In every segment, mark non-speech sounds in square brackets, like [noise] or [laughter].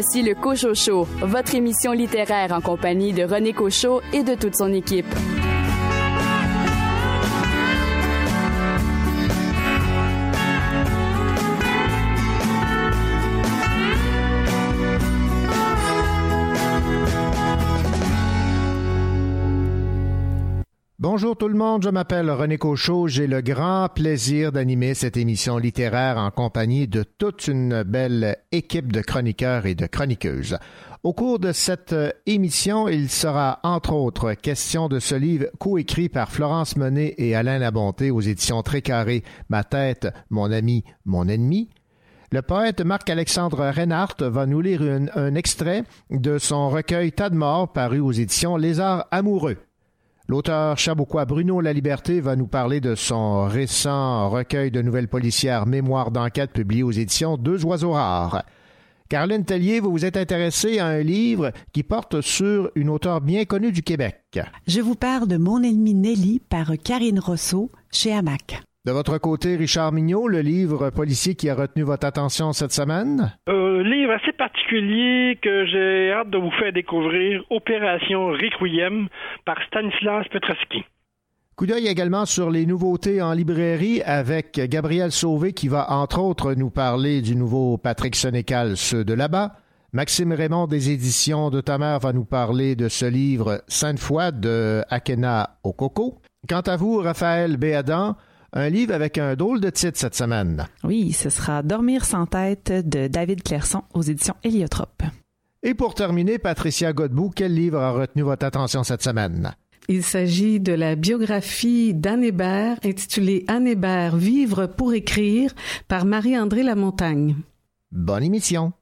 Voici le Cocho Show, votre émission littéraire en compagnie de René Cochot et de toute son équipe. Bonjour tout le monde, je m'appelle René Cochot. J'ai le grand plaisir d'animer cette émission littéraire en compagnie de toute une belle équipe de chroniqueurs et de chroniqueuses. Au cours de cette émission, il sera entre autres question de ce livre coécrit par Florence Monet et Alain Labonté aux éditions Très Carré, Ma tête, mon ami, mon ennemi. Le poète Marc-Alexandre Reinhardt va nous lire un extrait de son recueil Tas de morts paru aux éditions Lézard amoureux. L'auteur chabouquois Bruno Laliberté va nous parler de son récent recueil de nouvelles policières Mémoire d'enquête publié aux éditions Deux oiseaux rares. Caroline Tellier, vous vous êtes intéressée à un livre qui porte sur une auteure bien connue du Québec. Je vous parle de Mon ennemi Nelly par Karine Rousseau chez Hamac. De votre côté, Richard Mignot, le livre policier qui a retenu votre attention cette semaine? Un livre assez particulier que j'ai hâte de vous faire découvrir, Opération Requiem par Stanislas Petrovski. Coup d'œil également sur les nouveautés en librairie avec Gabriel Sauvé qui va entre autres nous parler du nouveau Patrick Sénécal, ceux de là-bas. Maxime Raymond des éditions de ta mère va nous parler de ce livre Sainte-Foi de Akena Okoko. Quant à vous, Raphaël Béadan, un livre avec un drôle de titre cette semaine. Oui, ce sera Dormir sans tête de David Clairson aux éditions Héliotrope. Et pour terminer, Patricia Godbout, quel livre a retenu votre attention cette semaine? Il s'agit de la biographie d'Anne Hébert intitulée Anne Hébert Vivre pour écrire par Marie-André Lamontagne. Bonne émission.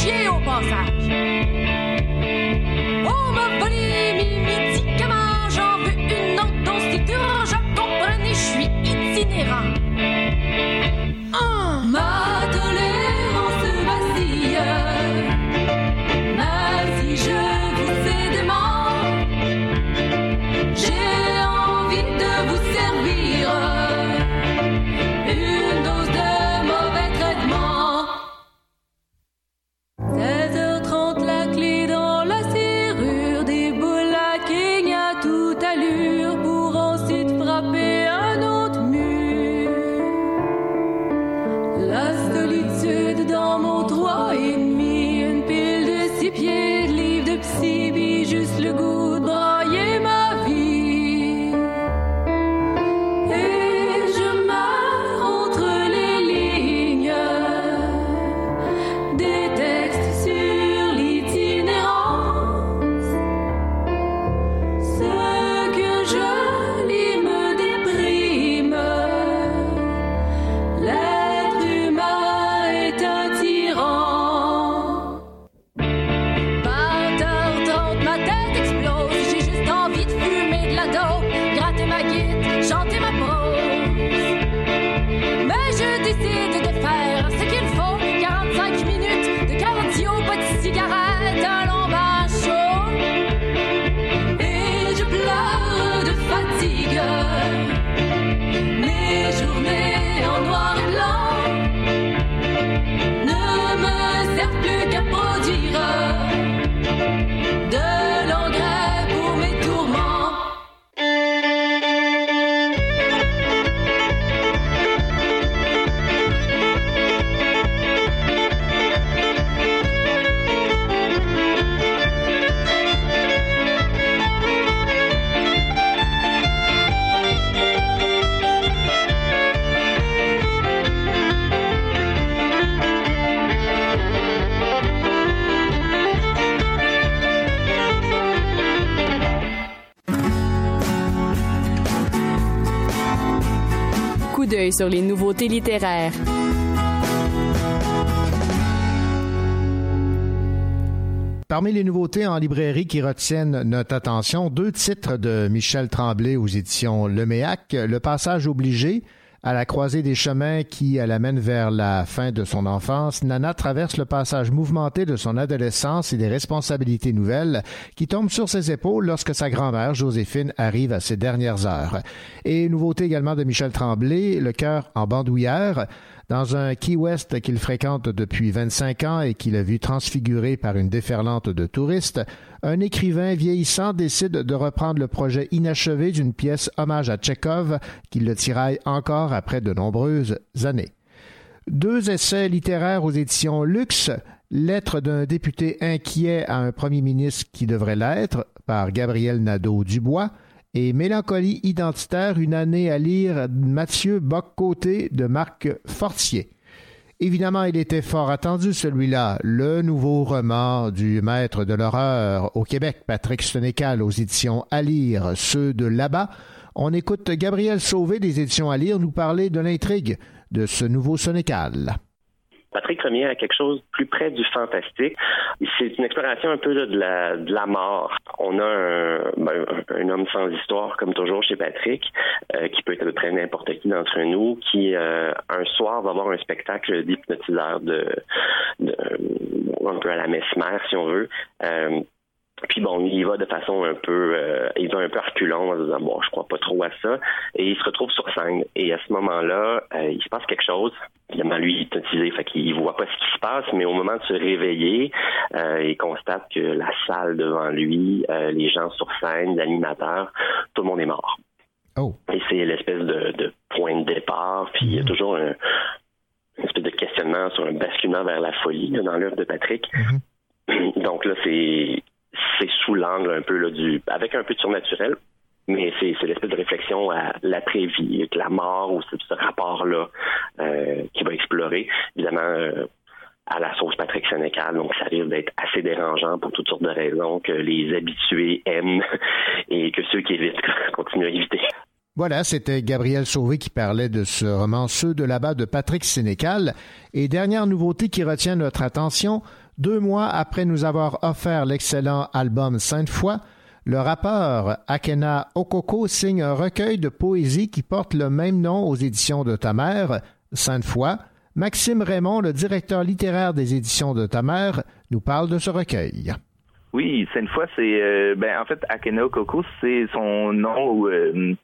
gentil, Mozart. Les nouveautés littéraires. Parmi les nouveautés en librairie qui retiennent notre attention, deux titres de Michel Tremblay aux éditions Leméac, Le passage obligé, à la croisée des chemins qui la mène vers la fin de son enfance, Nana traverse le passage mouvementé de son adolescence et des responsabilités nouvelles qui tombent sur ses épaules lorsque sa grand-mère, Joséphine, arrive à ses dernières heures. Et nouveauté également de Michel Tremblay, Le cœur en bandoulière, dans un Key West qu'il fréquente depuis 25 ans et qu'il a vu transfiguré par une déferlante de touristes, un écrivain vieillissant décide de reprendre le projet inachevé d'une pièce hommage à Tchekhov qui le tiraille encore après de nombreuses années. Deux essais littéraires aux éditions Luxe, Lettre d'un député inquiet à un premier ministre qui devrait l'être, par Gabriel Nadeau-Dubois, et Mélancolie identitaire, une année à lire Mathieu Boccoté de Marc Fortier. Évidemment, il était fort attendu, celui-là, le nouveau roman du maître de l'horreur au Québec, Patrick Sénécal, aux éditions à lire, ceux de là-bas. On écoute Gabriel Sauvé des éditions à lire nous parler de l'intrigue de ce nouveau Sénécal. Patrick revient à quelque chose plus près du fantastique. C'est une exploration un peu de, la, de la mort. On a un, ben, un, homme sans histoire, comme toujours chez Patrick, euh, qui peut être à peu près n'importe qui d'entre nous, qui euh, un soir va voir un spectacle d'hypnotiseur de, de, un peu à la mesmer, si on veut. Euh, puis bon, il va de façon un peu, euh, il va un peu reculant en disant bon, je crois pas trop à ça, et il se retrouve sur scène. Et à ce moment-là, euh, il se passe quelque chose. Évidemment, lui, il est hypnotisé, fait qu'il voit pas ce qui se passe, mais au moment de se réveiller, euh, il constate que la salle devant lui, les gens sur scène, l'animateur, tout le monde est mort. Oh. Et c'est l'espèce de, point de départ. Puis il y a mm-hmm. toujours un, une espèce de questionnement sur un basculement vers la folie dans l'œuvre de Patrick. Mm-hmm. Donc là, c'est c'est sous l'angle un peu là, du avec un peu de surnaturel, mais c'est, l'espèce de réflexion à l'après-vie, la mort ou ce, rapport-là euh, qui va explorer. Évidemment, euh, à la sauce Patrick Sénécal, donc ça risque d'être assez dérangeant pour toutes sortes de raisons que les habitués aiment [laughs] et que ceux qui évitent [laughs] continuent à éviter. Voilà, c'était Gabriel Sauvé qui parlait de ce roman Ceux de là-bas de Patrick Sénécal. Et dernière nouveauté qui retient notre attention, deux mois après nous avoir offert l'excellent album Sainte-Foy, le rappeur Akena Okoko signe un recueil de poésie qui porte le même nom aux éditions de ta mère, Sainte-Foy. Maxime Raymond, le directeur littéraire des éditions de ta mère, nous parle de ce recueil. Oui, cette fois, c'est euh, ben en fait Akena Coco, c'est son nom ou euh,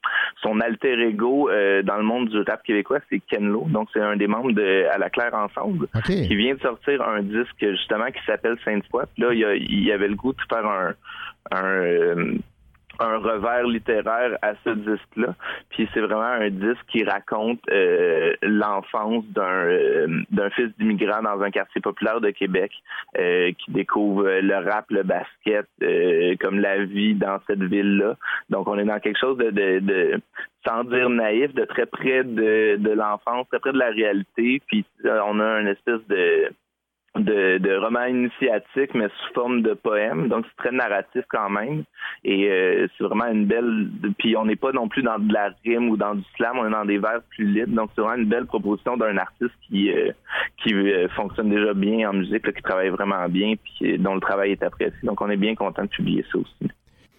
son alter ego euh, dans le monde du rap québécois, c'est Kenlo. Donc c'est un des membres de À la Claire Ensemble qui vient de sortir un disque justement qui s'appelle Sainte Foy. Là, il, y il avait le goût de faire un, un un revers littéraire à ce disque-là. Puis c'est vraiment un disque qui raconte euh, l'enfance d'un euh, d'un fils d'immigrant dans un quartier populaire de Québec euh, qui découvre le rap, le basket, comme la vie dans cette ville-là. Donc on est dans quelque chose de, de, de sans dire naïf, de très près de, de l'enfance, très près de la réalité. Puis on a une espèce de de, de roman initiatique, mais sous forme de poème. Donc, c'est très narratif quand même. Et euh, c'est vraiment une belle... Puis on n'est pas non plus dans de la rime ou dans du slam, on est dans des vers plus libres. Donc, c'est vraiment une belle proposition d'un artiste qui euh, qui euh, fonctionne déjà bien en musique, qui travaille vraiment bien, puis dont le travail est apprécié. Donc, on est bien content de publier ça aussi.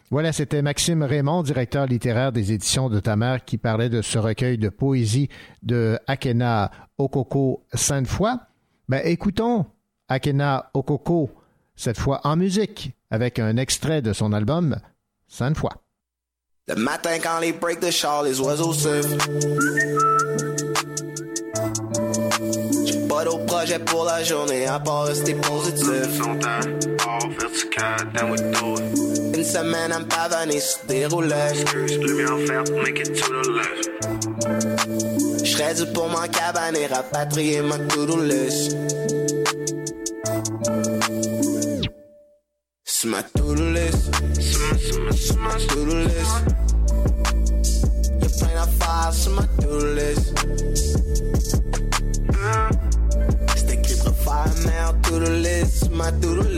Voilà, c'était Maxime Raymond, directeur littéraire des éditions de ta mère, qui parlait de ce recueil de poésie de Akena Okoko Sainte-Foy. Ben, écoutons Akena Okoko, cette fois en musique, avec un extrait de son album Sainte fois. Le matin quand les break de char, les oiseaux surfent. J'ai pas d'autre projet pour la journée à part rester positif. Une semaine à me pavaner sur des roulettes. J'serais dû pour m'en cabaner, rapatrier ma to-do. It's my to-do list. It's my, to-do list. You're playing a file, it's my to-do list. Stick your fire now to-do list. My to-do list.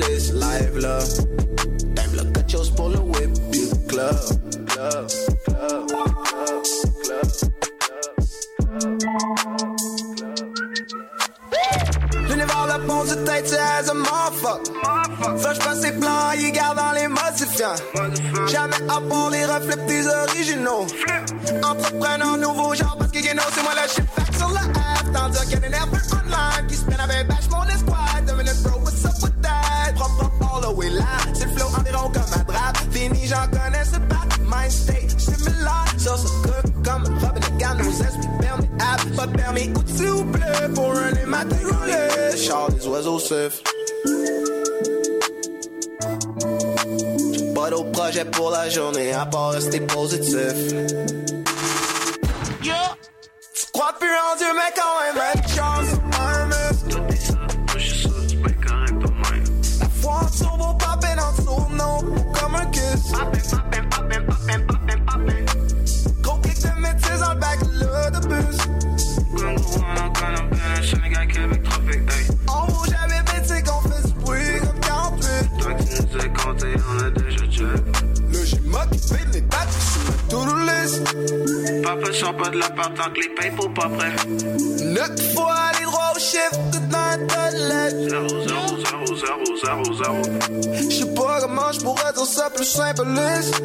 Dire ça plus simpliste.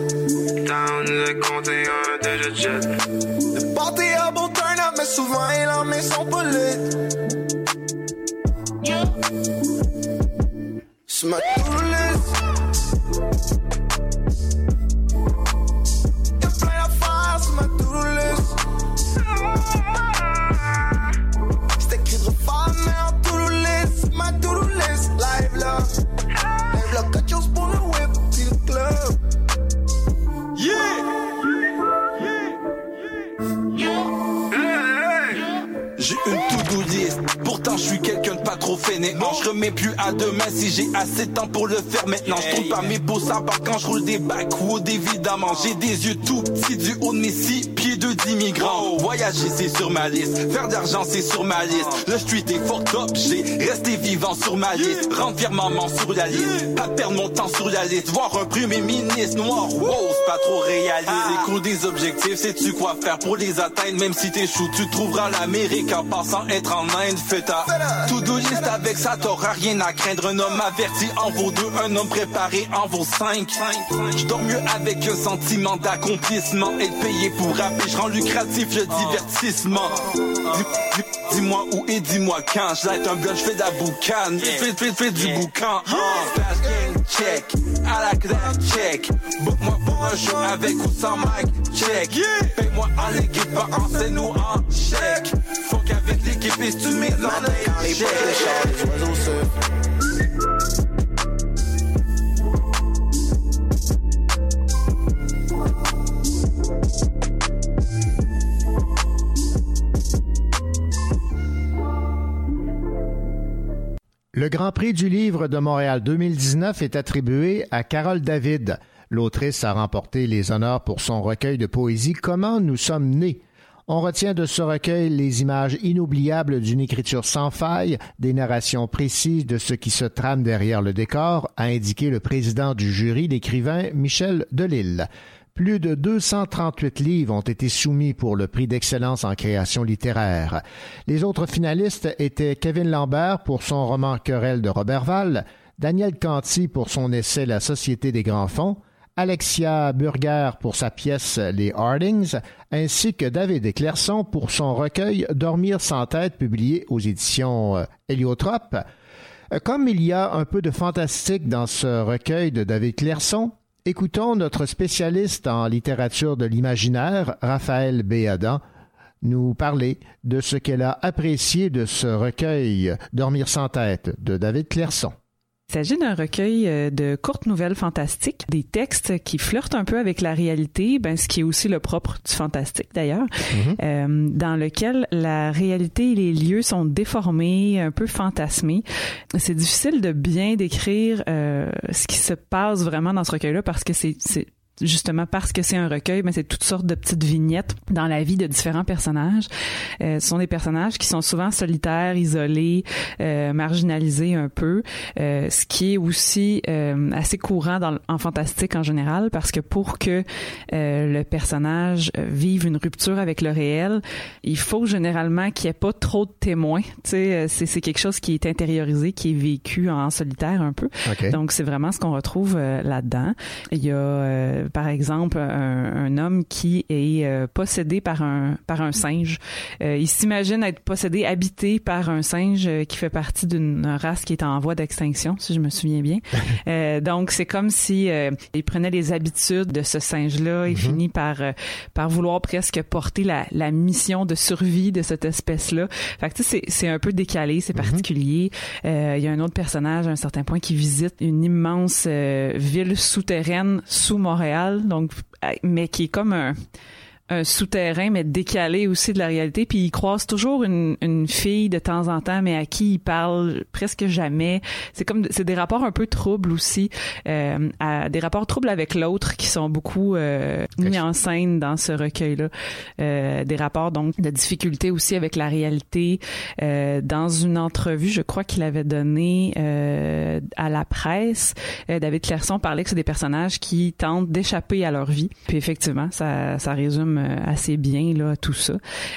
Down le compter J'ai des yeux tout petits du haut de mes six pieds de d'immigrants. Voyager c'est sur ma liste, faire d'argent c'est sur ma liste. Le street est fort top, j'ai resté vivant sur ma liste. Rendre fier maman sur la liste, pas perdre mon temps sur la liste. Voir un premier ministre noir, wow, c'est pas trop réaliste. C'est cool des objectifs, sais-tu quoi faire pour les atteindre? Même si t'échoues, tu trouveras l'Amérique en passant être en Inde. Fais ta to-do list avec ça, t'auras rien à craindre. Un homme averti en vaut deux, un homme préparé en vaut cinq. Je dors mieux avec un sentiment d'accomplissement. Être payé pour rapper, je rends lucratif le divertissement. Dis- dis- Dis-moi où et dis-moi quand. Je un blunt, je fais de la boucane. Fais, fais, fais du boucan. Check. I like that, check. Book-moi pour un show avec ou sans mic, check. Paye-moi en équipe, pas en scène ou en chèque. Faut qu'avec l'équipe, si tu mets dans les les les oiseaux sifflent. Le Grand Prix du livre de Montréal 2019 est attribué à Carole David. L'autrice a remporté les honneurs pour son recueil de poésie Comment nous sommes nés. On retient de ce recueil les images inoubliables d'une écriture sans faille, des narrations précises de ce qui se trame derrière le décor, a indiqué le président du jury, l'écrivain Michel Delille. Plus de 238 livres ont été soumis pour le prix d'excellence en création littéraire. Les autres finalistes étaient Kevin Lambert pour son roman Querelle de Robertval, Daniel Canty pour son essai La Société des grands fonds, Alexia Burger pour sa pièce Les Hardings, ainsi que David Éclairson pour son recueil Dormir sans tête publié aux éditions euh, Héliotrope. Euh, Comme il y a un peu de fantastique dans ce recueil de David Clairson, écoutons notre spécialiste en littérature de l'imaginaire, Raphaël Béadan, nous parler de ce qu'elle a apprécié de ce recueil Dormir sans tête de David Clairson. Il s'agit d'un recueil euh, de courtes nouvelles fantastiques, des textes qui flirtent un peu avec la réalité, ben, ce qui est aussi le propre du fantastique d'ailleurs, euh, dans lequel la réalité et les lieux sont déformés, un peu fantasmés. C'est difficile de bien décrire euh, ce qui se passe vraiment dans ce recueil-là parce que c'est justement parce que c'est un recueil, mais c'est toutes sortes de petites vignettes dans la vie de différents personnages. Euh, ce sont des personnages qui sont souvent solitaires, isolés, euh, marginalisés un peu, euh, ce qui est aussi euh, assez courant dans, en fantastique en général, parce que pour que euh, le personnage vive une rupture avec le réel, il faut généralement qu'il n'y ait pas trop de témoins. Tu sais, c'est, c'est quelque chose qui est intériorisé, qui est vécu en solitaire un peu. OK. Donc c'est vraiment ce qu'on retrouve euh, là-dedans. Il y a euh, par exemple un, un homme qui est euh, possédé par un par un singe. Euh, il s'imagine être possédé, habité par un singe euh, qui fait partie d'une race qui est en voie d'extinction, si je me souviens bien. [laughs] Euh, donc c'est comme si euh, il prenait les habitudes de ce singe-là. Il finit par euh, par vouloir presque porter la, la mission de survie de cette espèce-là. Fait que tu sais, c'est c'est un peu décalé, c'est particulier. Euh, il y a un autre personnage à un certain point qui visite une immense euh, ville souterraine sous Montréal, donc euh, mais qui est comme un un souterrain mais décalé aussi de la réalité. Puis il croise toujours une, une fille de temps en temps mais à qui il parle presque jamais. C'est comme c'est des rapports un peu troubles aussi euh, à, des rapports troubles avec l'autre qui sont beaucoup euh, mis en scène dans ce recueil là des rapports donc de difficulté aussi avec la réalité. Euh, dans une entrevue je crois qu'il avait donné euh, à la presse euh, David Clairson parlait que c'est des personnages qui tentent d'échapper à leur vie. Puis effectivement ça ça résume euh, assez bien là tout ça.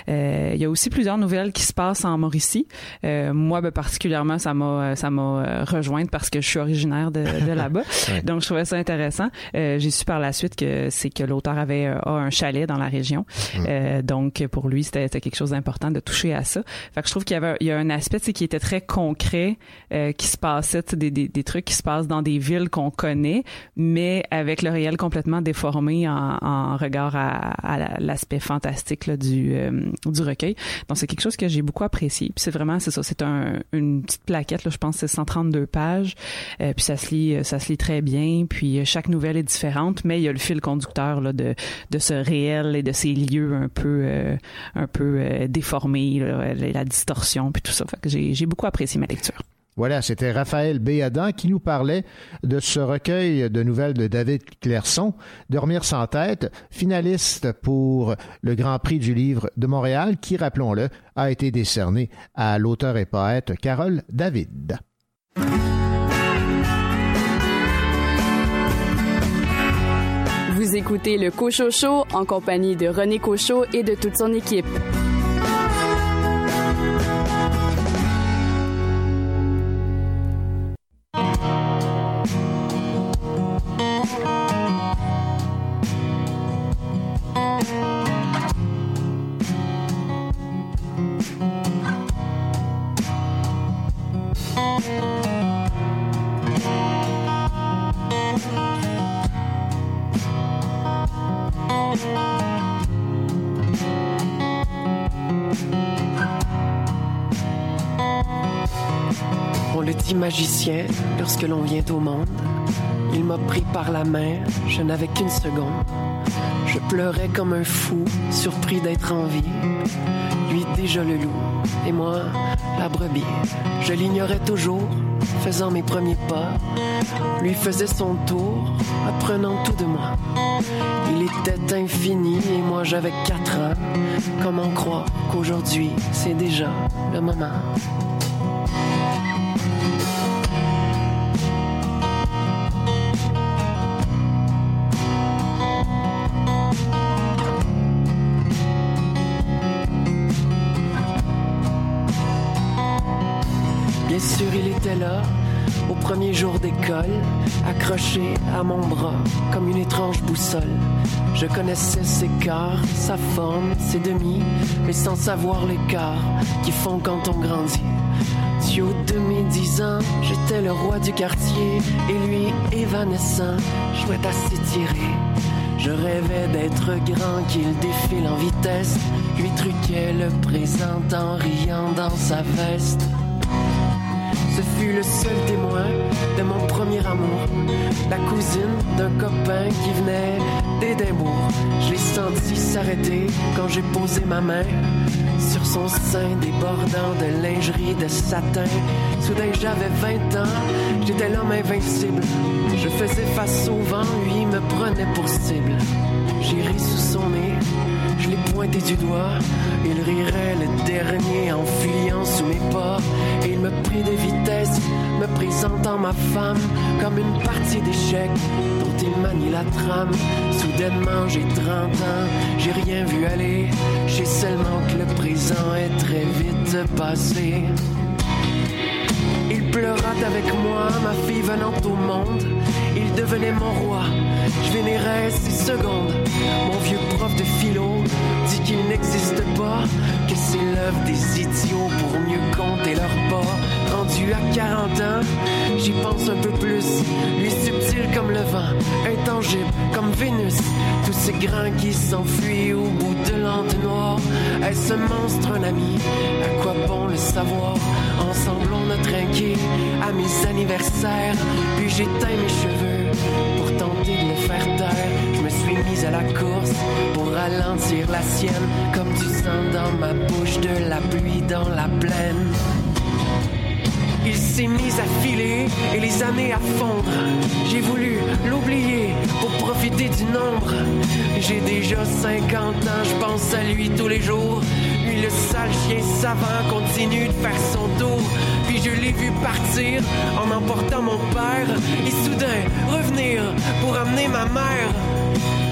Euh, il y a aussi plusieurs nouvelles qui se passent en Mauricie. Euh, moi ben, particulièrement ça m'a ça m'a euh, rejointe parce que je suis originaire de, de [laughs] là-bas. Ouais. Donc je trouvais ça intéressant. Euh, J'ai su par la suite que c'est que l'auteur avait euh, a un chalet dans la région. Euh, donc pour lui c'était quelque chose d'important de toucher à ça. Fait que je trouve qu'il y avait il y a un aspect qui était très concret euh, qui se passait des, des, des trucs qui se passent dans des villes qu'on connaît mais avec le réel complètement déformé en, en regard à, à la- l'aspect fantastique là, du euh, du recueil. Donc c'est quelque chose que j'ai beaucoup apprécié. Puis c'est vraiment c'est ça, c'est un, une petite plaquette là, je pense c'est 132 pages. Euh, puis ça se lit ça se lit très bien. Puis euh, chaque nouvelle est différente, mais il y a le fil conducteur là, de de ce réel et de ces lieux un peu euh, un peu euh, déformés, là, la distorsion puis tout ça. Fait que j'ai j'ai beaucoup apprécié ma lecture. Voilà, c'était Raphaël Béadan qui nous parlait de ce recueil de nouvelles de David Clairson, Dormir sans tête, finaliste pour le Grand Prix du livre de Montréal, qui, rappelons-le, a été décerné à l'auteur et poète Carole David. Vous écoutez le Cochocho en compagnie de René Cochot et de toute son équipe. On le dit magicien lorsque l'on vient au monde. Il m'a pris par la main, je n'avais qu'une seconde. Je pleurais comme un fou, surpris d'être en vie. Lui déjà le loup, et moi la brebis. Je l'ignorais toujours, faisant mes premiers pas. Lui faisait son tour, apprenant tout de moi. Il était infini et moi j'avais quatre ans. Comment croire qu'aujourd'hui c'est déjà le moment? Était là, au premier jour d'école, accroché à mon bras comme une étrange boussole. Je connaissais ses quarts, sa forme, ses demi, mais sans savoir l'écart qui font quand on grandit. Haut de mes dix ans, j'étais le roi du quartier, et lui, évanescent, jouait à s'étirer. Je rêvais d'être grand, qu'il défile en vitesse, lui truquait le présent en riant dans sa veste. Fut le seul témoin de mon premier amour. La cousine d'un copain qui venait d'Édimbourg. Je l'ai senti s'arrêter quand j'ai posé ma main sur son sein débordant de lingerie de satin. Soudain j'avais 20 ans, j'étais l'homme invincible. Je faisais face au vent, lui me prenait pour cible. J'ai ri sous son nez, je l'ai pointé du doigt. Il rirait le dernier en fuyant sous mes pas. Et il me prit de vitesse, me présentant ma femme comme une partie d'échecs dont il manie la trame. Soudainement j'ai 30 ans, j'ai rien vu aller. J'ai seulement que le présent est très vite passé. Il pleura avec moi, ma fille venant au monde. Devenait mon roi, je vénérais ses secondes. Mon vieux prof de philo dit qu'il n'existe pas, que c'est l'œuvre des idiots pour mieux compter leurs pas. Rendu à 40 ans, j'y pense un peu plus. Lui subtil comme le vent, intangible comme Vénus. Tous ces grains qui s'enfuient au bout de l'entonnoir. Est-ce monstre, un ami? À quoi bon le savoir? Ensemble on a trinqué à mes anniversaires. Puis j'éteins mes cheveux pour tenter de le faire taire. Je me suis mise à la course pour ralentir la sienne. Comme du sang dans ma bouche, de la pluie dans la plaine. Il s'est mis à filer et les années à fondre. J'ai voulu l'oublier pour profiter du nombre. J'ai déjà 50 ans, je pense à lui tous les jours. Lui, le sale chien savant, continue de faire son tour. Puis je l'ai vu partir en emportant mon père. Et soudain, revenir pour amener ma mère.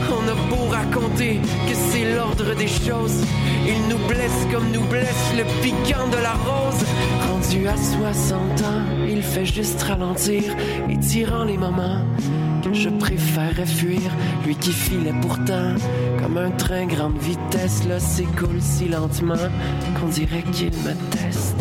On a beau raconter que c'est l'ordre des choses, il nous blesse comme nous blesse le piquant de la rose. Rendu à 60 ans, il fait juste ralentir, et tirant les moments je préférerais fuir. Lui qui filait pourtant comme un train grande vitesse, là s'écoule si lentement qu'on dirait qu'il me teste.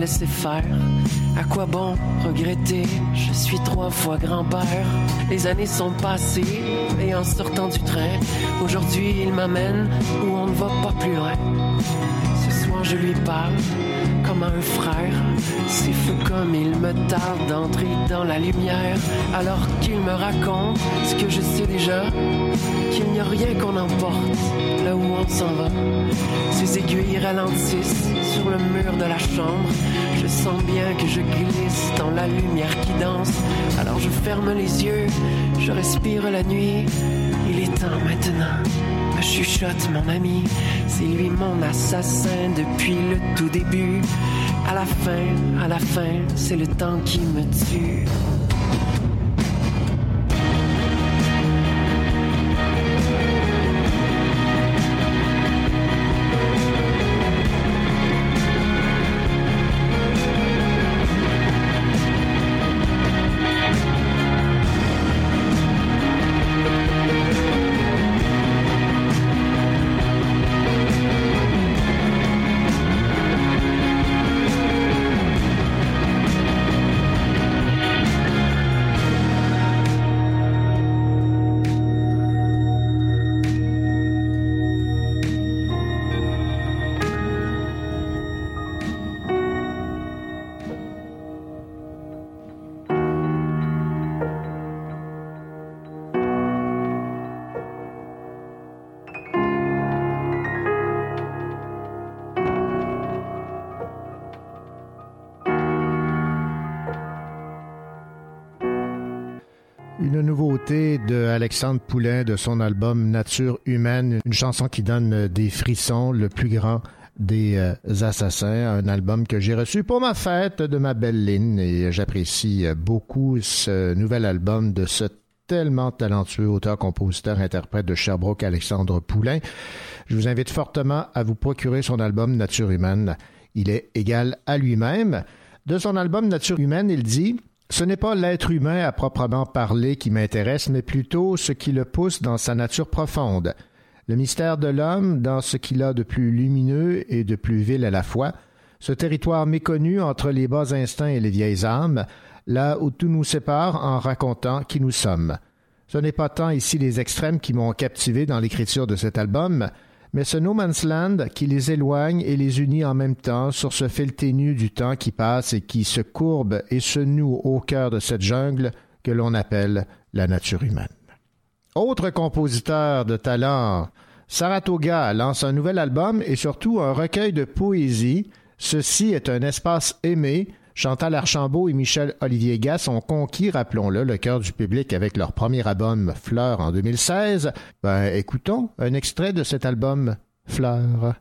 Laissé faire. À quoi bon regretter? Je suis trois fois grand-père. Les années sont passées et en sortant du train, aujourd'hui il m'amène où on ne va pas plus loin. Ce soir je lui parle frère. C'est fou comme il me tarde d'entrer dans la lumière alors qu'il me raconte ce que je sais déjà, qu'il n'y a rien qu'on emporte là où on s'en va. Ses aiguilles ralentissent sur le mur de la chambre. Je sens bien que je glisse dans la lumière qui danse. Alors je ferme les yeux, je respire la nuit. Il est temps maintenant. Chuchote mon ami, c'est lui mon assassin depuis le tout début. À la fin, à la fin, c'est le temps qui me tue. Alexandre Poulain de son album Nature humaine, une chanson qui donne des frissons, le plus grand des euh, assassins, un album que j'ai reçu pour ma fête de ma belle Lynn et j'apprécie beaucoup ce nouvel album de ce tellement talentueux auteur, compositeur, interprète de Sherbrooke, Alexandre Poulain. Je vous invite fortement à vous procurer son album Nature humaine. Il est égal à lui-même. De son album Nature humaine, il dit ce n'est pas l'être humain à proprement parler qui m'intéresse, mais plutôt ce qui le pousse dans sa nature profonde. Le mystère de l'homme dans ce qu'il a de plus lumineux et de plus vil à la fois, ce territoire méconnu entre les bas instincts et les vieilles âmes, là où tout nous sépare en racontant qui nous sommes. Ce n'est pas tant ici les extrêmes qui m'ont captivé dans l'écriture de cet album, mais ce No Man's Land qui les éloigne et les unit en même temps sur ce fil ténu du temps qui passe et qui se courbe et se noue au cœur de cette jungle que l'on appelle la nature humaine. Autre compositeur de talent, Saratoga lance un nouvel album et surtout un recueil de poésie. Ceci est un espace aimé. Chantal Archambault et Michel Olivier Gass ont conquis, rappelons-le, le cœur du public avec leur premier album Fleurs en 2016. Ben, écoutons un extrait de cet album Fleurs.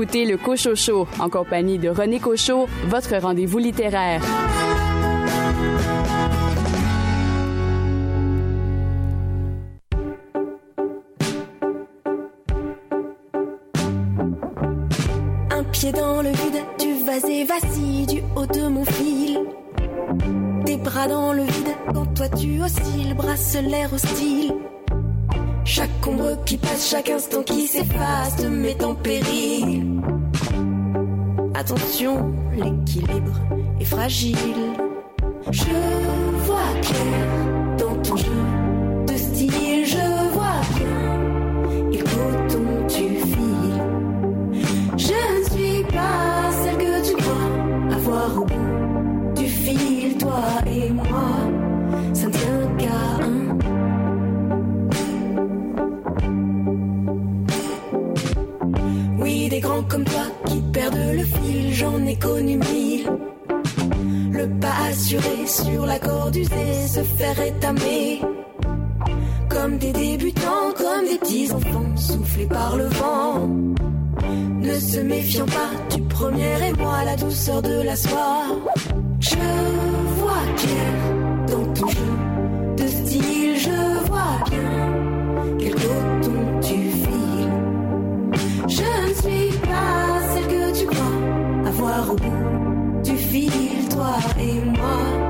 Écoutez le Cochot Show en compagnie de René Cochot, votre rendez-vous littéraire. Un pied dans le vide, tu vas et du haut de mon fil. Des bras dans le vide, quand toi tu oscilles, l'air hostile. Chaque ombre qui passe, chaque instant qui s'efface te met en péril. Attention, l'équilibre est fragile. Je vois clair dans ton jeu de style, je vois bien. Il coton tu files. Je ne suis pas celle que tu crois avoir au bout du fil, toi et moi. Comme toi qui perdent le fil, j'en ai connu mille. Le pas assuré sur la corde usée, se faire étamer. Comme des débutants, comme des petits enfants, soufflés par le vent. Ne se méfiant pas du premier et moi, la douceur de la soie. Je vois clair dans ton jeu de style, je vois bien fil, toi et moi.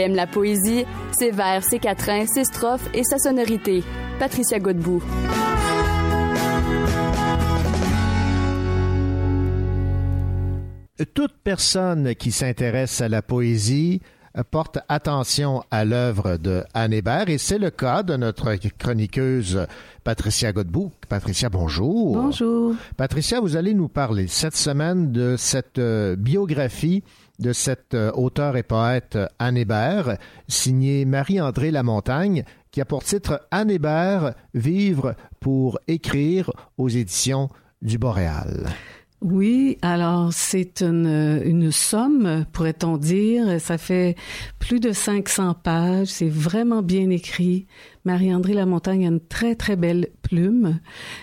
Elle aime la poésie, ses vers, ses quatrains, ses strophes et sa sonorité. Patricia Godbout. Toute personne qui s'intéresse à la poésie porte attention à l'œuvre de Anne Hébert et c'est le cas de notre chroniqueuse Patricia Godbout. Patricia, bonjour. Bonjour. Patricia, vous allez nous parler cette semaine de cette euh, biographie de cet euh, auteur et poète Anne Hébert, signée Marie-André Lamontagne, qui a pour titre Anne Hébert, Vivre pour écrire aux éditions du Boréal. Oui, alors c'est une, une somme, pourrait-on dire. Ça fait plus de 500 pages. C'est vraiment bien écrit. Marie-André Lamontagne a une très, très belle plume.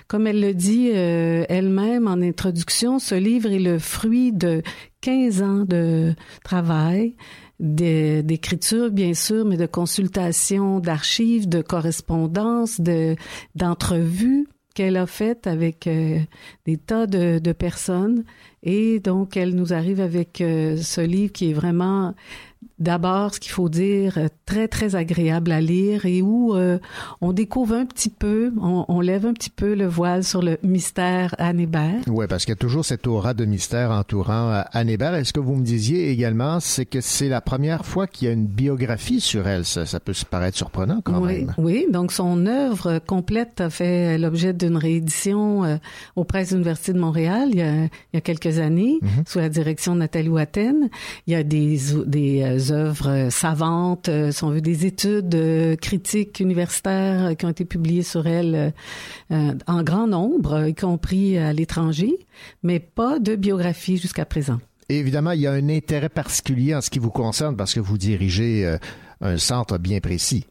Comme elle le dit euh, elle-même en introduction, ce livre est le fruit de 15 ans de travail d'écriture, bien sûr, mais de consultation d'archives, de correspondance, de d'entrevues qu'elle a faite avec euh, des tas de, personnes. Et donc, elle nous arrive avec euh, ce livre qui est vraiment d'abord, ce qu'il faut dire, euh, très, très agréable à lire et où euh, on découvre un petit peu, on, on, lève un petit peu le voile sur le mystère Anne Hébert. Oui, parce qu'il y a toujours cette aura de mystère entourant euh, Anne Hébert. Est-ce que vous me disiez également, c'est que c'est la première fois qu'il y a une biographie sur elle? Ça, ça peut se paraître surprenant quand oui, même. Oui, donc son œuvre complète a fait l'objet d'une réédition euh, aux presses de l'Université de Montréal il y a, il y a quelques années, mm -hmm. sous la direction de Nathalie Watten. Il y a des, des œuvres savantes, si on veut, des études critiques universitaires qui ont été publiées sur elle euh, en grand nombre, y compris à l'étranger, mais pas de biographie jusqu'à présent. Évidemment, il y a un intérêt particulier en ce qui vous concerne parce que vous dirigez euh, un centre bien précis.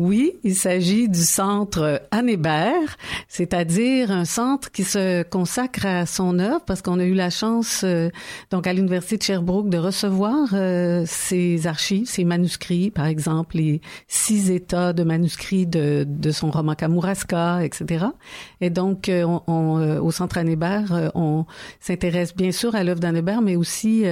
Oui, il s'agit du centre Anne Hébert, c'est-à-dire un centre qui se consacre à son œuvre parce qu'on a eu la chance, euh, donc à l'Université de Sherbrooke, de recevoir euh, ses archives, ses manuscrits, par exemple, les six états de manuscrits de, de son roman Kamouraska, etc. Et donc, euh, on, on, au centre Anne Hébert, on s'intéresse bien sûr à l'œuvre d'Anne Hébert, mais aussi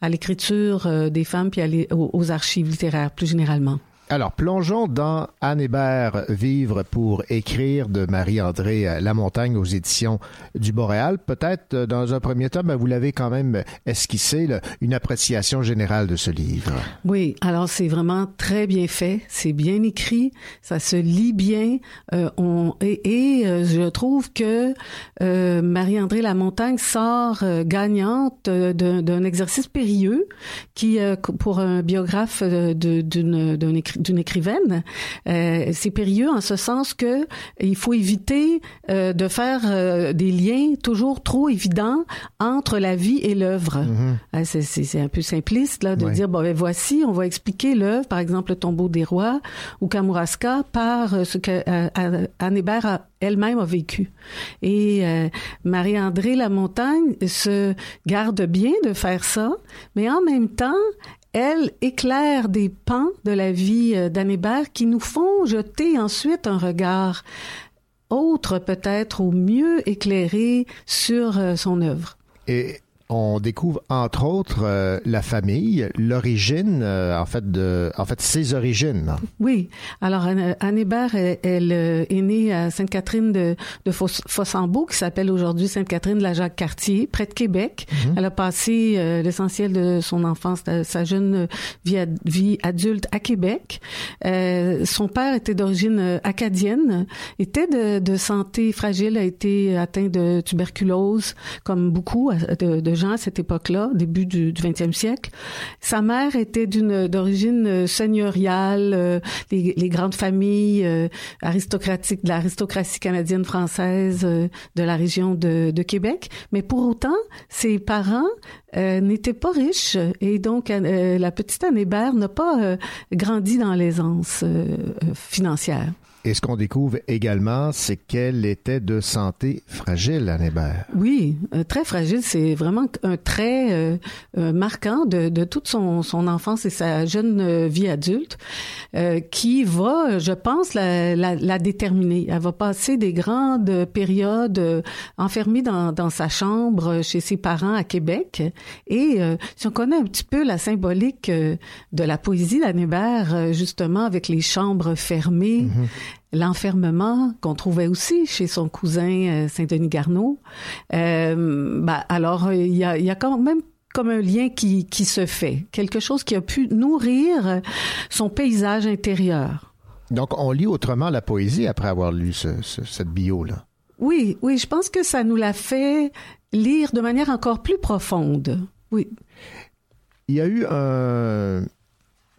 à l'écriture des femmes puis aux, aux archives littéraires plus généralement généralement. Alors, plongeons dans Anne Hébert, Vivre pour écrire de Marie-André Lamontagne aux éditions du Boréal. Peut-être, dans un premier temps, ben, vous l'avez quand même esquissé, là, une appréciation générale de ce livre. Oui, alors c'est vraiment très bien fait, c'est bien écrit, ça se lit bien, euh, on, et, et euh, je trouve que euh, Marie-André Lamontagne sort euh, gagnante d'un exercice périlleux qui, euh, pour un biographe d'une écriture d'une écrivaine, euh, c'est périlleux en ce sens que il faut éviter euh, de faire euh, des liens toujours trop évidents entre la vie et l'œuvre. Mm -hmm. C'est un peu simpliste là de oui. dire bon ben voici, on va expliquer l'œuvre, par exemple le Tombeau des rois ou Kamouraska par ce que Anne Hébert a elle-même a vécu. Et euh, Marie-André Lamontagne se garde bien de faire ça, mais en même temps, elle éclaire des pans de la vie d'Anne Hébert qui nous font jeter ensuite un regard autre peut-être ou mieux éclairé sur son œuvre. On découvre entre autres euh, la famille, l'origine, euh, en fait de, en fait ses origines. Oui. Alors Anne Hébert, elle, elle, est née à Sainte-Catherine de, de Fossambeau, qui s'appelle aujourd'hui Sainte-Catherine de la Jacques-Cartier, près de Québec. -hmm. Elle a passé euh, l'essentiel de son enfance, sa jeune vie, ad, vie adulte à Québec. Euh, son père était d'origine acadienne, était de, de, santé fragile, a été atteint de tuberculose, comme beaucoup de, de gens à cette époque-là, début du, 20e siècle. Sa mère était d'origine seigneuriale, euh, les, grandes familles euh, aristocratiques de l'aristocratie canadienne française euh, de la région de, de, Québec, mais pour autant, ses parents n'étaient pas riches et donc la petite Anne Hébert n'a pas grandi dans l'aisance financière. Et ce qu'on découvre également, c'est qu'elle était de santé fragile, Anne Hébert. Oui, euh, très fragile. C'est vraiment un trait euh, euh, marquant de, de, toute son, son, enfance et sa jeune vie adulte qui va, je pense, la, la, la, déterminer. Elle va passer des grandes périodes enfermée dans, dans, sa chambre chez ses parents à Québec. Et si on connaît un petit peu la symbolique de la poésie d'Anne Hébert, justement, avec les chambres fermées, mm-hmm l'enfermement qu'on trouvait aussi chez son cousin euh, Saint-Denis Garneau. Euh, bah, alors, il y a, y a quand même comme un lien qui, qui se fait, quelque chose qui a pu nourrir son paysage intérieur. Donc, on lit autrement la poésie après avoir lu ce, cette bio-là. Oui, oui, je pense que ça nous l'a fait lire de manière encore plus profonde. Oui. Il y a eu un,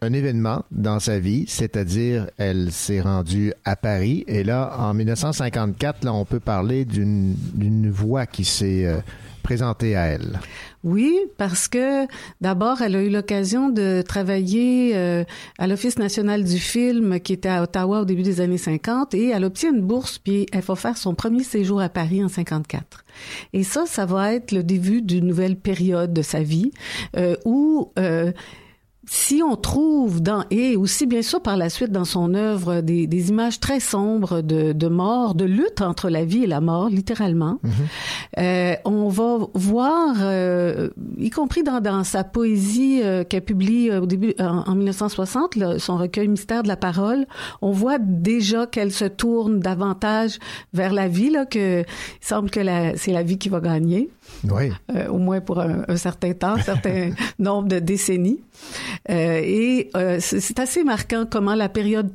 un événement dans sa vie, c'est-à-dire elle s'est rendue à Paris et là, en 1954, là, on peut parler d'une voix qui s'est euh, présentée à elle. Oui, parce que d'abord, elle a eu l'occasion de travailler euh, à l'Office national du film qui était à Ottawa au début des années 50 et elle obtient une bourse puis elle va faire son premier séjour à Paris en 54. Et ça, ça va être le début d'une nouvelle période de sa vie euh, où si on trouve dans et aussi bien sûr par la suite dans son œuvre des, des images très sombres de, de, mort, de lutte entre la vie et la mort, littéralement, mm-hmm. euh, on va voir, euh, y compris dans, dans sa poésie euh, qu'elle publie au début en, 1960, son recueil Mystère de la parole, on voit déjà qu'elle se tourne davantage vers la vie, là, que il semble que c'est la vie qui va gagner. Oui. Euh, au moins pour un, un certain temps, un certain [laughs] nombre de décennies. Euh, et euh, c'est assez marquant comment la période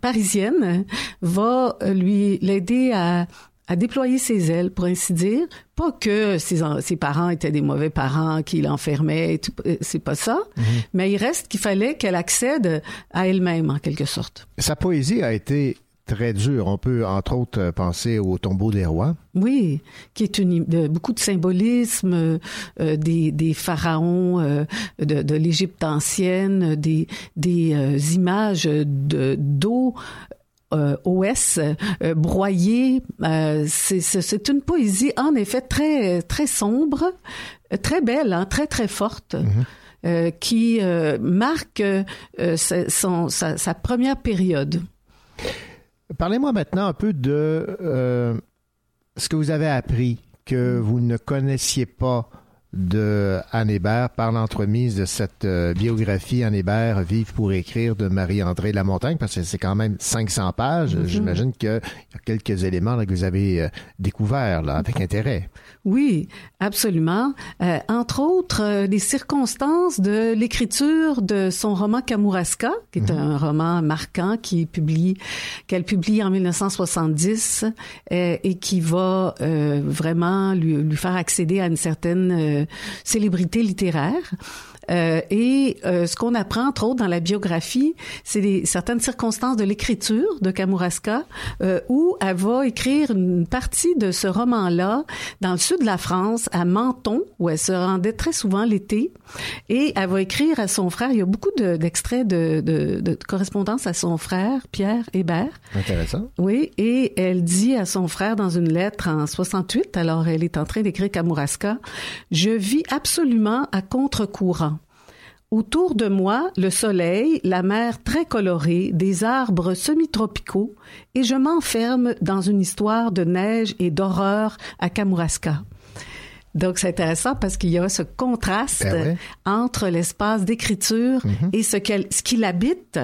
parisienne va lui l'aider à, à déployer ses ailes, pour ainsi dire. Pas que ses, ses parents étaient des mauvais parents qui l'enfermaient, c'est pas ça. Mm-hmm. Mais il reste qu'il fallait qu'elle accède à elle-même, en quelque sorte. Sa poésie a été très dur. On peut, entre autres, euh, penser au tombeau des rois. Oui, qui est une, de, beaucoup de symbolisme euh, des, des, pharaons euh, de, de l'Égypte ancienne, des, des images de, d'eau euh, OS broyée. c'est une poésie en effet très très sombre, très belle, hein, très très forte. Mm-hmm. qui marque son, sa, sa, première période. Parlez-moi maintenant un peu de euh, ce que vous avez appris que vous ne connaissiez pas de Anne Hébert par l'entremise de cette euh, biographie Anne Hébert Vive pour écrire de Marie-André Lamontagne parce que c'est quand même 500 pages. Mm-hmm. J'imagine qu'il y a quelques éléments que vous avez euh, découverts là, avec intérêt. Oui, absolument. Euh, entre autres, euh, les circonstances de l'écriture de son roman Kamouraska, qui est mhm. un roman marquant qui publie, qu'elle publie en 1970 euh, et qui va vraiment lui, lui, faire accéder à une certaine célébrité littéraire. Euh, et euh, ce qu'on apprend, entre autres, dans la biographie, c'est certaines circonstances de l'écriture de Kamouraska, euh, où elle va écrire une partie de ce roman-là dans le sud de la France, à Menton, où elle se rendait très souvent l'été. Et elle va écrire à son frère. Il y a beaucoup d'extraits de, de, de, correspondance à son frère, Pierre Hébert. Intéressant. Oui, et elle dit à son frère dans une lettre en 68, alors elle est en train d'écrire Kamouraska, « Je vis absolument à contre-courant. Autour de moi, le soleil, la mer très colorée, des arbres semi-tropicaux, et je m'enferme dans une histoire de neige et d'horreur à Kamouraska. Donc, c'est intéressant parce qu'il y a ce contraste ben entre l'espace d'écriture mm-hmm. et ce qu'il habite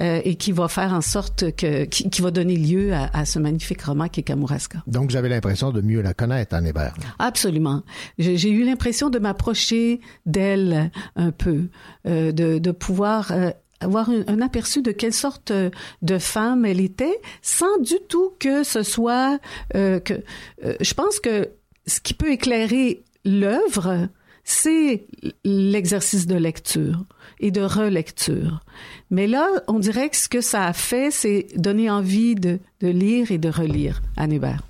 euh, et qui va faire en sorte que qui, va donner lieu à, ce magnifique roman qui est Kamouraska. Donc j'avais l'impression de mieux la connaître, Anne Hébert. Absolument. J'ai eu l'impression de m'approcher d'elle un peu, euh, de, de pouvoir euh, avoir un, aperçu de quelle sorte de femme elle était, sans du tout que ce soit que. je pense que ce qui peut éclairer l'œuvre, c'est l'exercice de lecture et de relecture. Mais là, on dirait que ce que ça a fait, c'est donner envie de, de, lire et de relire Anne Hébert.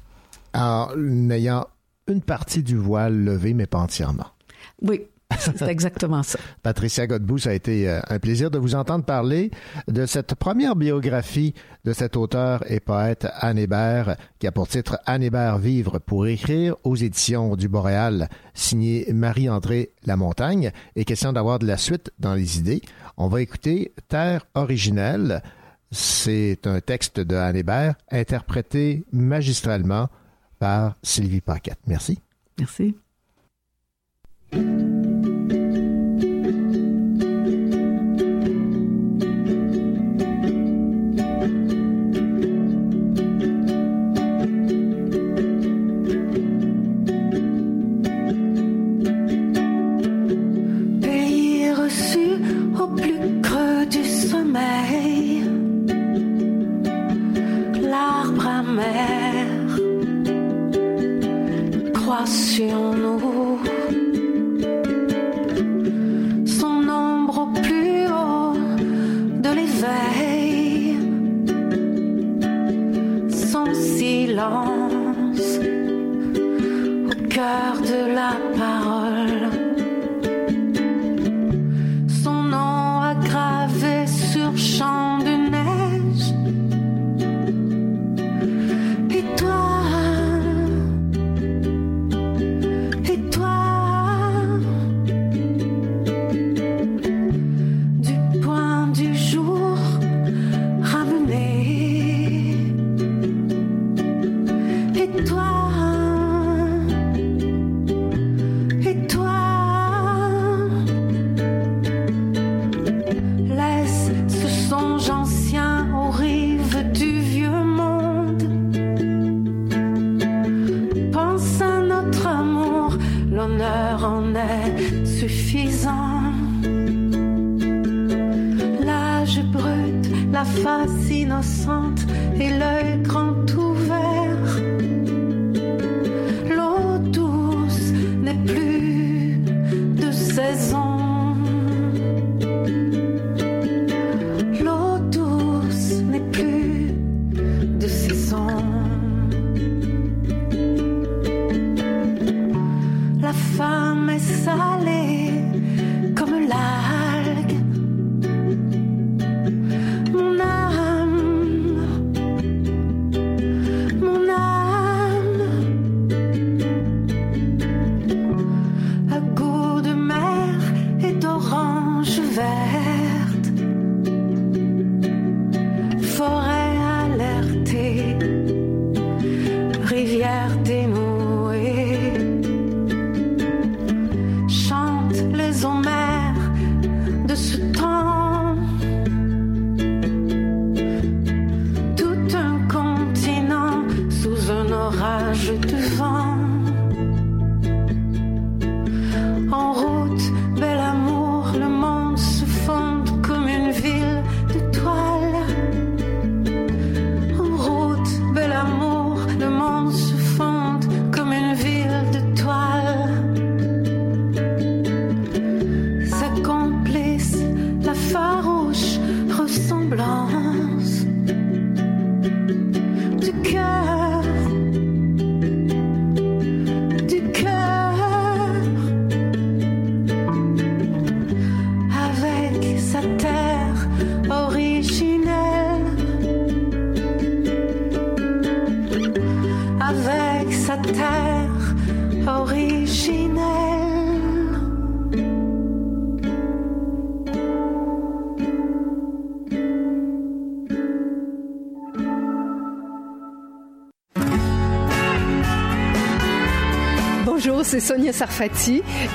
Alors, n'ayant une partie du voile levé, mais pas entièrement. Oui, c'est [laughs] exactement ça. Patricia Godbout, ça a été euh, un plaisir de vous entendre parler de cette première biographie de cet auteur et poète Anne Hébert, qui a pour titre Anne Hébert Vivre pour écrire aux éditions du Boréal, signée Marie-André Lamontagne. Et question d'avoir de la suite dans les idées, on va écouter Terre originelle. C'est un texte de Anne Hébert, interprété magistralement par Sylvie Paquette. Merci. Merci. en nous. Son ombre au plus haut de l'éveil. Son silence au cœur de la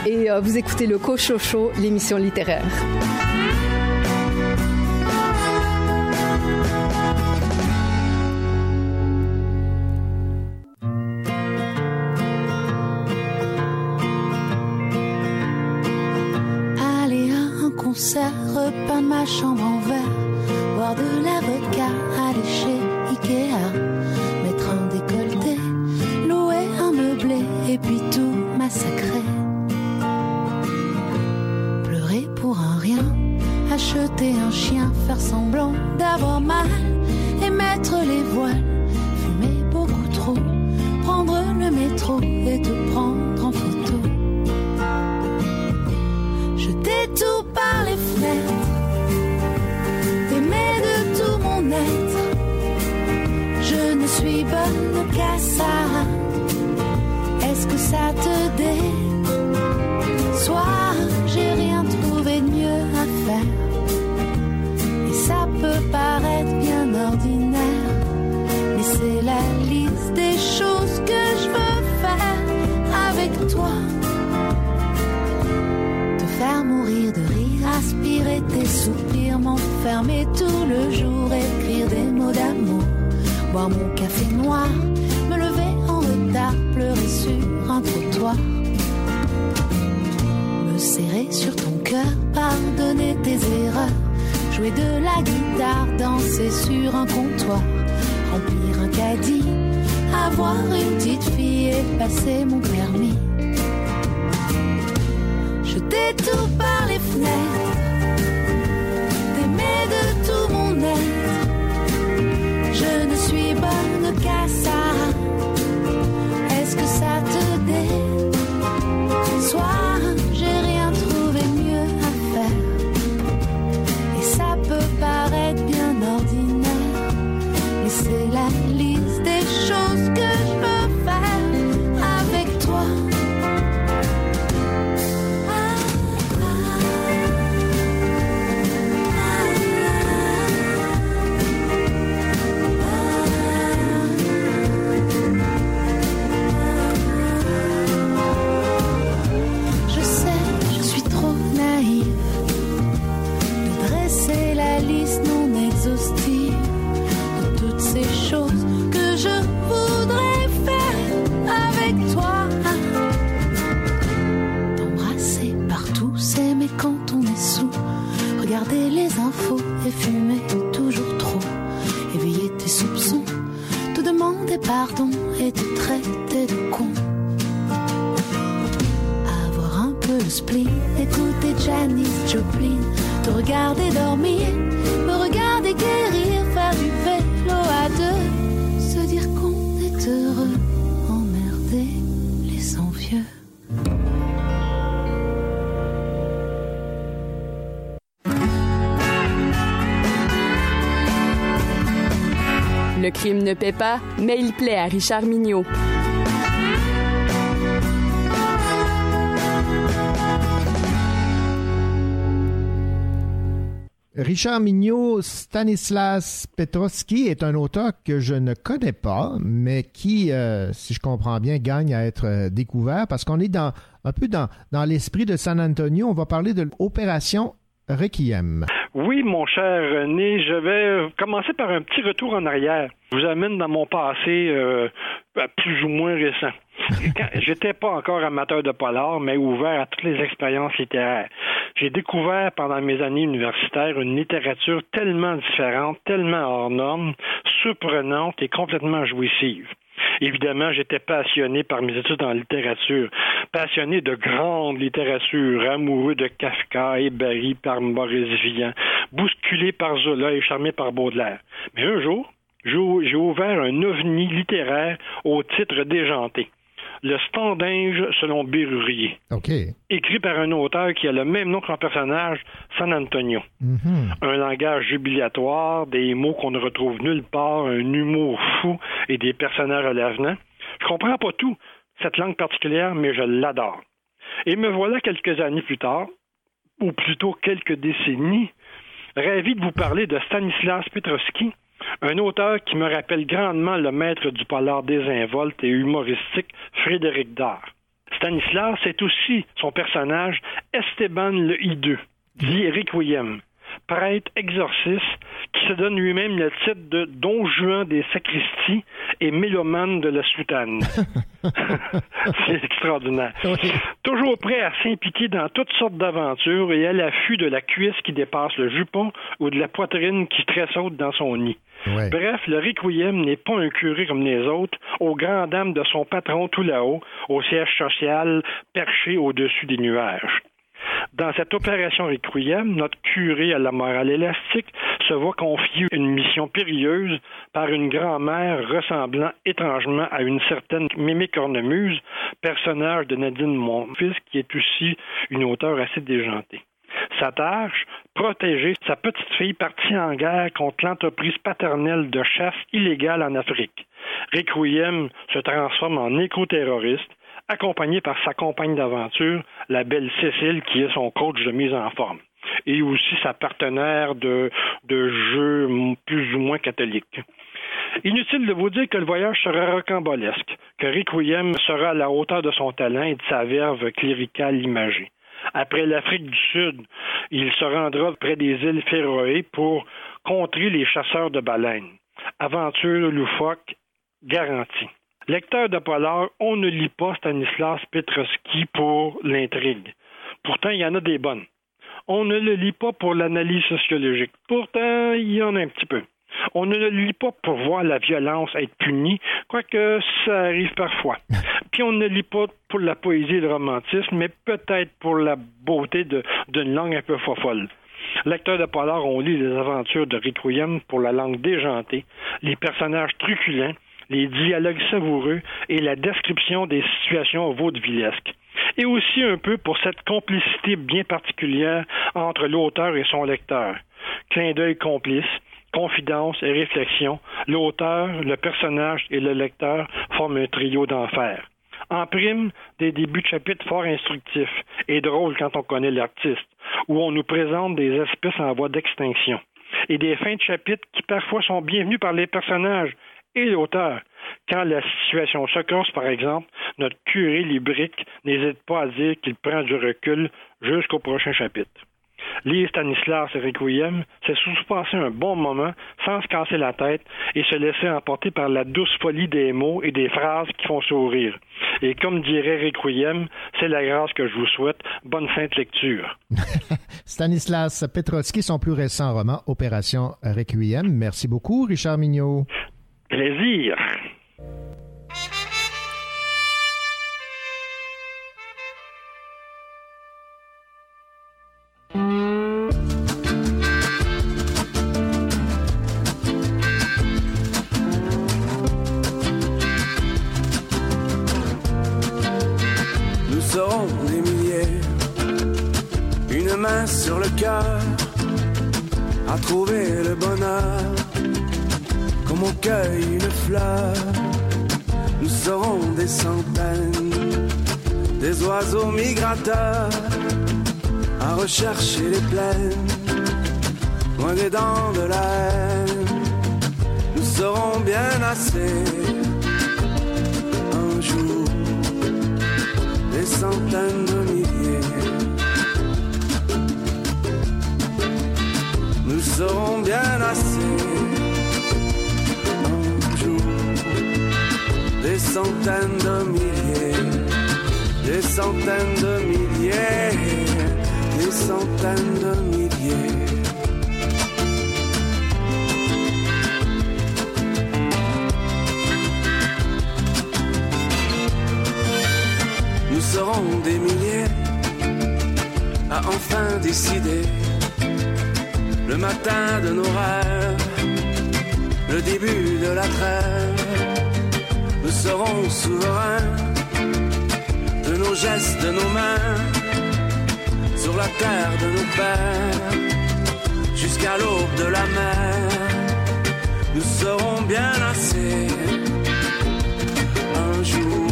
Et euh, vous écoutez le Cochocho, l'émission littéraire. Tes soupirs, m'enfermer tout le jour, écrire des mots d'amour, boire mon café noir, me lever en retard, pleurer sur un trottoir. Me serrer sur ton cœur, pardonner tes erreurs, jouer de la guitare, danser sur un comptoir, remplir un caddie, avoir une petite fille et passer mon permis. Jeter tout par les fenêtres, regarder dormir, me regarder guérir, faire du vélo à deux, se dire qu'on est heureux, emmerder les envieux. Le crime ne paie pas, mais il plaît à Richard Mignot. Richard Mignot, Stanislas Petrovski est un auteur que je ne connais pas, mais qui, euh, si je comprends bien, gagne à être euh, découvert parce qu'on est un peu dans, l'esprit de San Antonio. On va parler de l'opération Requiem. Oui, mon cher René, je vais commencer par un petit retour en arrière. Je vous amène dans mon passé euh, plus ou moins récent. J'étais pas encore amateur de polar, mais ouvert à toutes les expériences littéraires. J'ai découvert pendant mes années universitaires une littérature tellement différente, tellement hors norme, surprenante et complètement jouissive. Évidemment, j'étais passionné par mes études en littérature, passionné de grande littérature, amoureux de Kafka, ébahis par Maurice Vian, bousculé par Zola et charmé par Baudelaire. Mais un jour, j'ai ouvert un ovni littéraire au titre déjanté. Le Standinge selon Bérurier, OK. écrit par un auteur qui a le même nom que son personnage, San Antonio Mhm. un langage jubilatoire, des mots qu'on ne retrouve nulle part, un humour fou et des personnages à l'avenant. Je comprends pas tout, cette langue particulière, mais je l'adore. Et me voilà quelques années plus tard, ou plutôt quelques décennies, ravi de vous parler de Stanislas Petrovski, un auteur qui me rappelle grandement le maître du polar désinvolte et humoristique Frédéric Dard. Stanislas est aussi son personnage Esteban le hideux, dit Requiem, prêtre exorciste qui se donne lui-même le titre de Don Juan des sacristies et mélomane de la soutane. [laughs] [laughs] C'est extraordinaire. Toujours prêt à s'impliquer dans toutes sortes d'aventures et à l'affût de la cuisse qui dépasse le jupon ou de la poitrine qui tressaute dans son nid. Ouais. Bref, le Requiem n'est pas un curé comme les autres, aux grandes dames de son patron tout là-haut, au siège social perché au-dessus des nuages. Dans cette opération Requiem, notre curé à la morale élastique se voit confier une mission périlleuse par une grand-mère ressemblant étrangement à une certaine Mémé Cornemuse, personnage de Nadine Monfils, qui est aussi une auteure assez déjantée. Sa tâche, protéger sa petite fille partie en guerre contre l'entreprise paternelle de chasse illégale en Afrique. Requiem se transforme en éco-terroriste, accompagné par sa compagne d'aventure, la belle Cécile, qui est son coach de mise en forme, et aussi sa partenaire de, de jeu plus ou moins catholique. Inutile de vous dire que le voyage sera rocambolesque, que Requiem sera à la hauteur de son talent et de sa verve cléricale imagée. Après l'Afrique du Sud, il se rendra près des îles Féroé pour contrer les chasseurs de baleines. Aventure loufoque garantie. Lecteur de polar, on ne lit pas Stanislas Petrovski pour l'intrigue. Pourtant, il y en a des bonnes. On ne le lit pas pour l'analyse sociologique. Pourtant, il y en a un petit peu. On ne le lit pas pour voir la violence être punie, quoique ça arrive parfois. [laughs] Puis on ne lit pas pour la poésie et le romantisme, mais peut-être pour la beauté d'une langue un peu folle. Lecteur de polar, on lit les aventures de Requiem pour la langue déjantée, les personnages truculents, les dialogues savoureux et la description des situations vaudevillesques. Et aussi un peu pour cette complicité bien particulière entre l'auteur et son lecteur. Clin d'œil complice, confidence et réflexion, l'auteur, le personnage et le lecteur forment un trio d'enfer. En prime, des débuts de chapitre fort instructifs et drôles quand on connaît l'artiste, où on nous présente des espèces en voie d'extinction, et des fins de chapitre qui parfois sont bienvenues par les personnages et l'auteur. Quand la situation se par exemple, notre curé librique n'hésite pas à dire qu'il prend du recul jusqu'au prochain chapitre. Lire Stanislas Requiem, c'est surtout passer un bon moment sans se casser la tête et se laisser emporter par la douce folie des mots et des phrases qui font sourire. Et comme dirait Requiem, c'est la grâce que je vous souhaite. Bonne sainte lecture. [laughs] Stanislas Petrovski, son plus récent roman, Opération Requiem. Merci beaucoup, Richard Mignot. Nous serons des milliers, une main sur le cœur, à trouver le bonheur, comme on cueille une fleur. Nous serons des centaines, des oiseaux migrateurs, à rechercher les plaines, loin des dents de la haine. Nous serons bien assez, un jour des centaines de milliers. Nous serons bien assez. Centaines de milliers, des centaines de milliers, des centaines de milliers. Nous serons des milliers à enfin décider le matin de nos rêves, le début de la trêve. Nous serons souverains de nos gestes, de nos mains, sur la terre de nos pères, jusqu'à l'aube de la mer. Nous serons bien assez un jour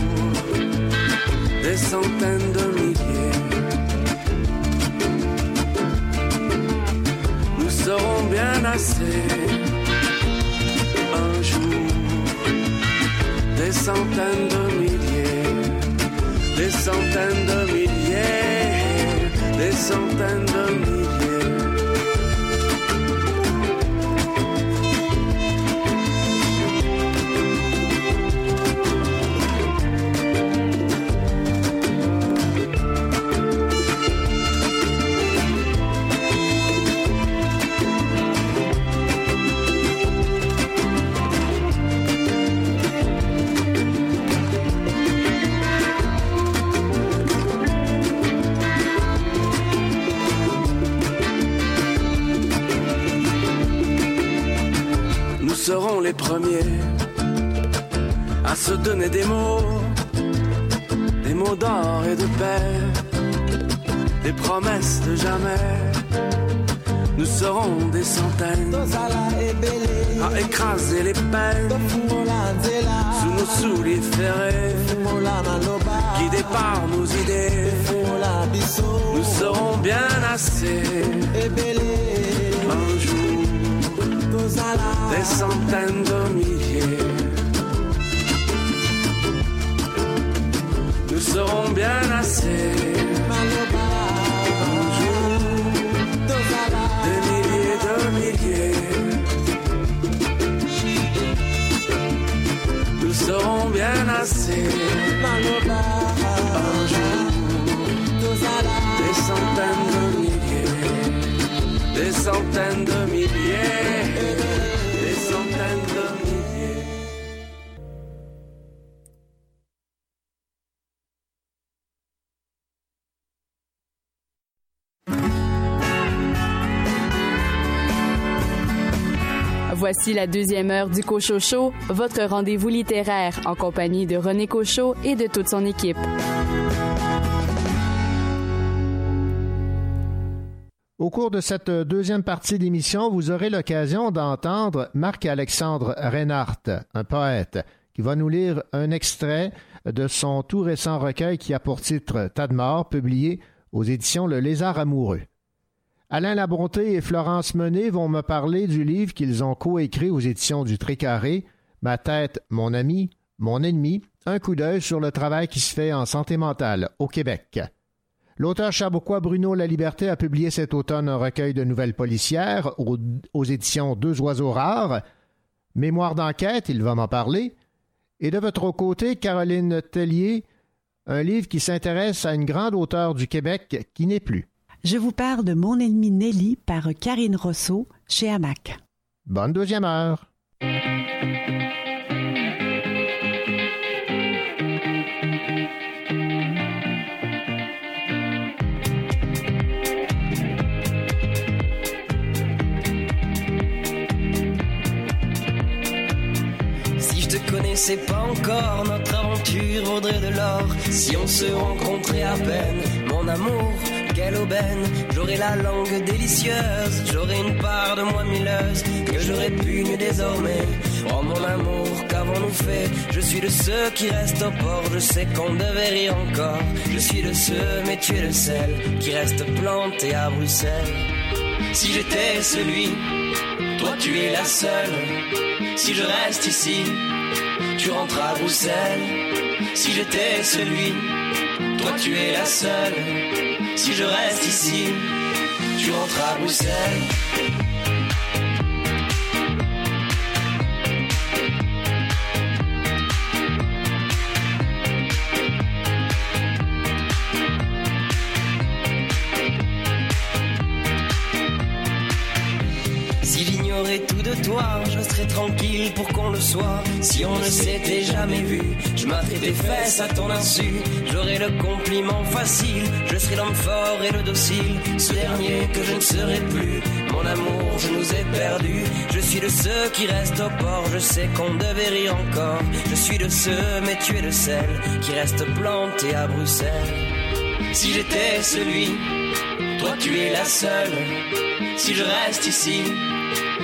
des centaines de milliers. Nous serons bien assez des centaines de milliers, des centaines de milliers, des centaines de milliers. Donner des mots, des mots d'or et de paix, des promesses de jamais. Nous serons des centaines à écraser les peines sous nos souliers ferrés, guidés par nos idées. Nous serons bien assez un jour des centaines de milliers. Nous serons bien assez un jour des milliers de milliers. Nous serons bien assez un jour des centaines de milliers, des centaines de Voici la deuxième heure du Cochocho, votre rendez-vous littéraire en compagnie de René Cochot et de toute son équipe. Au cours de cette deuxième partie d'émission, vous aurez l'occasion d'entendre Marc-Alexandre Reinhardt, un poète, qui va nous lire un extrait de son tout récent recueil qui a pour titre Tas de mort, publié aux éditions Le Lézard amoureux. Alain Labonté et Florence Menet vont me parler du livre qu'ils ont coécrit aux éditions du Trécarré, Ma tête, mon ami, mon ennemi, un coup d'œil sur le travail qui se fait en santé mentale au Québec. L'auteur chabouquois Bruno Laliberté a publié cet automne un recueil de nouvelles policières aux, aux éditions Deux oiseaux rares. Mémoire d'enquête, il va m'en parler. Et de votre côté, Caroline Tellier, un livre qui s'intéresse à une grande auteure du Québec qui n'est plus. Je vous parle de Mon ennemi Nelly par Karine Rousseau chez Hamac. Bonne deuxième heure. Si je te connaissais pas encore, notre aventure vaudrait de l'or. Si on se rencontrait à peine, mon amour, quelle aubaine. J'aurais la langue délicieuse, j'aurais une part de moi milleuse que je répugne désormais. Oh mon amour, qu'avons-nous fait? Je suis de ceux qui restent au port, je sais qu'on devait rire encore. Je suis de ceux, mais tu es le seul, qui reste planté à Bruxelles. Si j'étais celui, toi tu es la seule. Si je reste ici, tu rentres à Bruxelles. Si j'étais celui, toi tu es la seule. Si je reste ici, tu rentres à Bruxelles. Tout de toi, je serais tranquille pour qu'on le soit. Si on ne s'était jamais vu, je m'attrais tes fesses à ton insu. J'aurais le compliment facile, je serais l'homme fort et le docile. Ce dernier que je ne serai plus. Mon amour, je nous ai perdus. Je suis de ceux qui restent au port, je sais qu'on devait rire encore. Je suis de ceux, mais tu es de celles qui restent plantés à Bruxelles. Si j'étais celui, toi tu es la seule. Si je reste ici,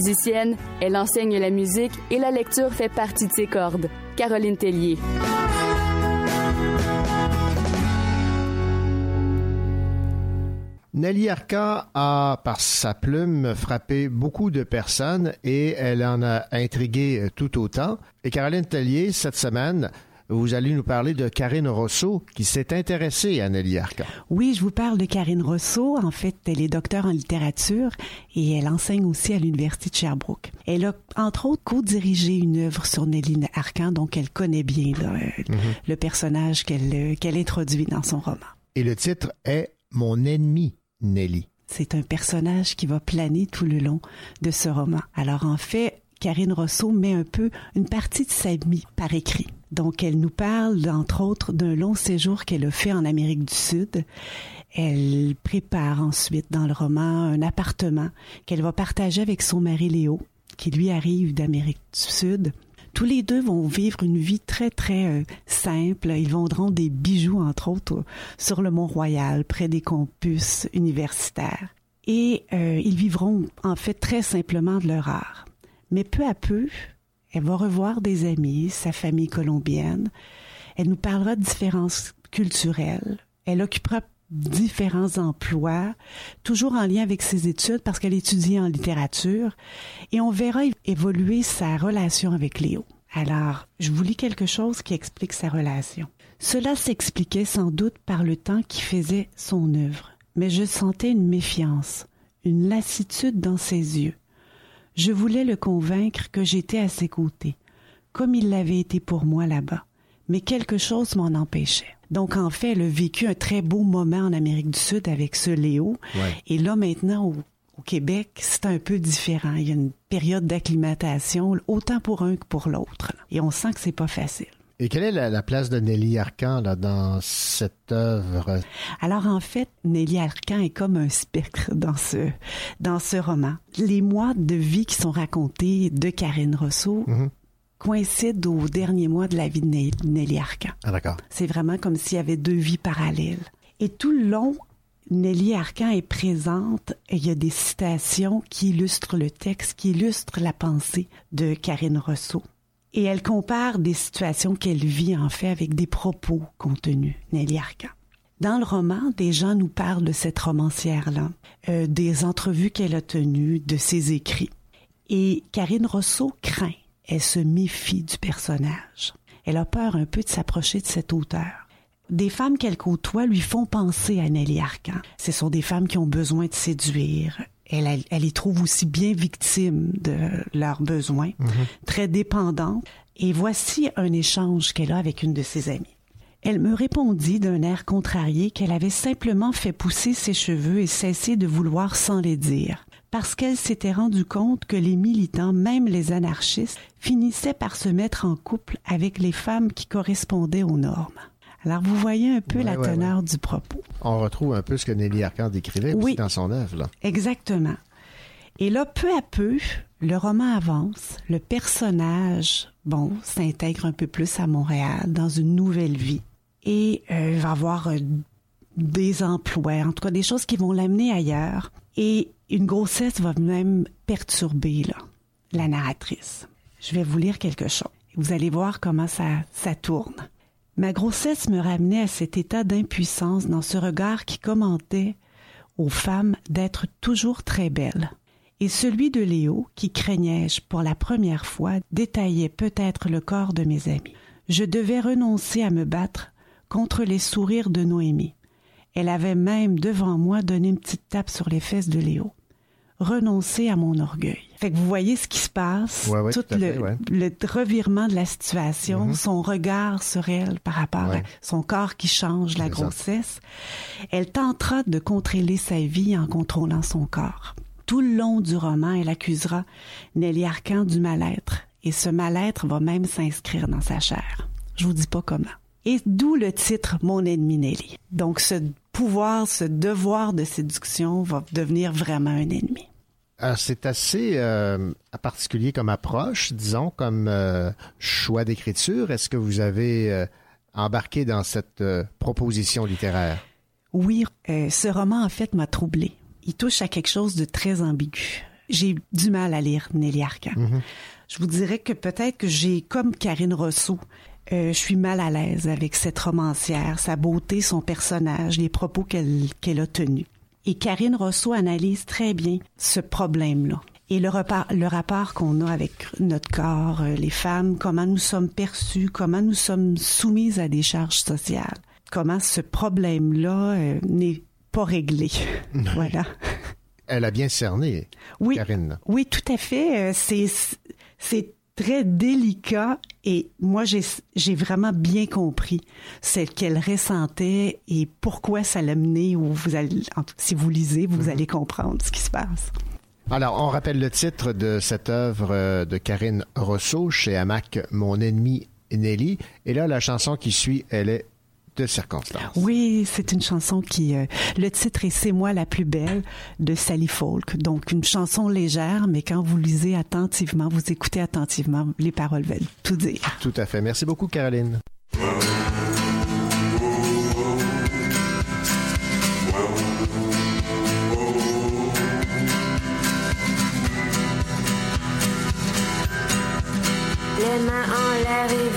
Musicienne, elle enseigne la musique et la lecture fait partie de ses cordes. Caroline Tellier. Nelly Arca a, par sa plume, frappé beaucoup de personnes et elle en a intrigué tout autant. Et Caroline Tellier, cette semaine, vous allez nous parler de Karine Rousseau qui s'est intéressée à Nelly Arca. Oui, je vous parle de Karine Rousseau. En fait, elle est docteur en littérature et elle enseigne aussi à l'Université de Sherbrooke. Elle a, entre autres, co-dirigé une œuvre sur Nelly Arcan, donc elle connaît bien là, Mhm. le personnage qu'elle qu'elle introduit dans son roman. Et le titre est Mon ennemi, Nelly. C'est un personnage qui va planer tout le long de ce roman. Alors en fait, Karine Rousseau met un peu une partie de sa vie par écrit. Donc elle nous parle, entre autres, d'un long séjour qu'elle a fait en Amérique du Sud. Elle prépare ensuite dans le roman un appartement qu'elle va partager avec son mari Léo, qui lui arrive d'Amérique du Sud. Tous les deux vont vivre une vie très, très euh, simple. Ils vendront des bijoux, entre autres, sur le Mont-Royal, près des campus universitaires. Et euh, ils vivront, en fait, très simplement de leur art. Mais peu à peu, elle va revoir des amis, sa famille colombienne. Elle nous parlera de différences culturelles. Elle occupera différents emplois, toujours en lien avec ses études parce qu'elle étudie en littérature. Et on verra évoluer sa relation avec Léo. Alors, je vous lis quelque chose qui explique sa relation. Cela s'expliquait sans doute par le temps qui faisait son œuvre, mais je sentais une méfiance, une lassitude dans ses yeux. Je voulais le convaincre que j'étais à ses côtés, comme il l'avait été pour moi là-bas, mais quelque chose m'en empêchait. Donc, en fait, elle a vécu un très beau moment en Amérique du Sud avec ce Léo. Ouais. Et là, maintenant, au, au Québec, c'est un peu différent. Il y a une période d'acclimatation, autant pour un que pour l'autre. Et on sent que c'est pas facile. Et quelle est la, la place de Nelly Arcan là, dans cette œuvre? Alors en fait, Nelly Arcan est comme un spectre dans ce dans ce roman. Les mois de vie qui sont racontés de Karine Rousseau coïncident aux derniers mois de la vie de Ne- Nelly Arcan. Ah, d'accord. C'est vraiment comme s'il y avait deux vies parallèles. Et tout le long, Nelly Arcan est présente et il y a des citations qui illustrent le texte, qui illustrent la pensée de Karine Rousseau. Et elle compare des situations qu'elle vit en fait avec des propos contenus, Nelly Arcan. Dans le roman, des gens nous parlent de cette romancière-là, euh, des entrevues qu'elle a tenues, de ses écrits. Et Karine Rousseau craint, elle se méfie du personnage. Elle a peur un peu de s'approcher de cet auteur. Des femmes qu'elle côtoie lui font penser à Nelly Arcan. Ce sont des femmes qui ont besoin de séduire. Elle, elle, elle les trouve aussi bien victimes de leurs besoins, très dépendantes. Et voici un échange qu'elle a avec une de ses amies. Elle me répondit d'un air contrarié qu'elle avait simplement fait pousser ses cheveux et cessé de vouloir sans les dire, parce qu'elle s'était rendue compte que les militants, même les anarchistes, finissaient par se mettre en couple avec les femmes qui correspondaient aux normes. Alors vous voyez un peu Ouais, la ouais, teneur du propos. On retrouve un peu ce que Nelly Arcan décrivait aussi Oui. dans son œuvre. Là. Exactement. Et là, peu à peu, le roman avance, le personnage, bon, s'intègre un peu plus à Montréal, dans une nouvelle vie. Et euh, il va avoir euh, des emplois, en tout cas des choses qui vont l'amener ailleurs. Et une grossesse va même perturber là, la narratrice. Je vais vous lire quelque chose. Vous allez voir comment ça, ça tourne. Ma grossesse me ramenait à cet état d'impuissance dans ce regard qui commentait aux femmes d'être toujours très belles. Et celui de Léo, qui craignais-je pour la première fois, détaillait peut-être le corps de mes amis. Je devais renoncer à me battre contre les sourires de Noémie. Elle avait même devant moi donné une petite tape sur les fesses de Léo. Renoncer à mon orgueil. Fait que vous voyez ce qui se passe, Ouais, ouais, tout tout le, fait, ouais. le revirement de la situation, Mhm. son regard sur elle par rapport à son corps qui change, la grossesse. Elle tentera de contrôler sa vie en contrôlant son corps. Tout le long du roman, elle accusera Nelly Arcan du mal-être, et ce mal-être va même s'inscrire dans sa chair. Je vous dis pas comment. Et d'où le titre Mon ennemi Nelly. Donc ce pouvoir, ce devoir de séduction va devenir vraiment un ennemi. C'est assez euh, particulier comme approche, disons, comme euh, choix d'écriture. Est-ce que vous avez euh, embarqué dans cette proposition littéraire? Oui, ce roman en fait m'a troublé. Il touche à quelque chose de très ambigu. j'ai du mal à lire Nelly Arcan. Mhm. Je vous dirais que peut-être que j'ai, comme Karine Rousseau, je suis mal à l'aise avec cette romancière, sa beauté, son personnage, les propos qu'elle qu'elle a tenus. Et Karine Rousseau analyse très bien ce problème-là. Et le, rapport, le rapport qu'on a avec notre corps, euh, les femmes, comment nous sommes perçus, comment nous sommes soumises à des charges sociales, comment ce problème-là euh, n'est pas réglé. [laughs] voilà. Elle a bien cerné, Oui. Karine. Oui, tout à fait. Euh, c'est très délicat et moi j'ai vraiment bien compris ce qu'elle ressentait et pourquoi ça l'a où vous allez si vous lisez, vous allez comprendre ce qui se passe. Alors, on rappelle le titre de cette œuvre euh, de Karine Rousseau chez Hamac, Mon ennemi Nelly. Et là, la chanson qui suit, elle est de circonstance. Oui, c'est une chanson qui euh, le titre est C'est moi la plus belle de Sally Folk. Donc une chanson légère mais quand vous lisez attentivement, vous écoutez attentivement, les paroles veulent tout dire. Tout à fait. Merci beaucoup, Caroline. Les mains en l'air et vite,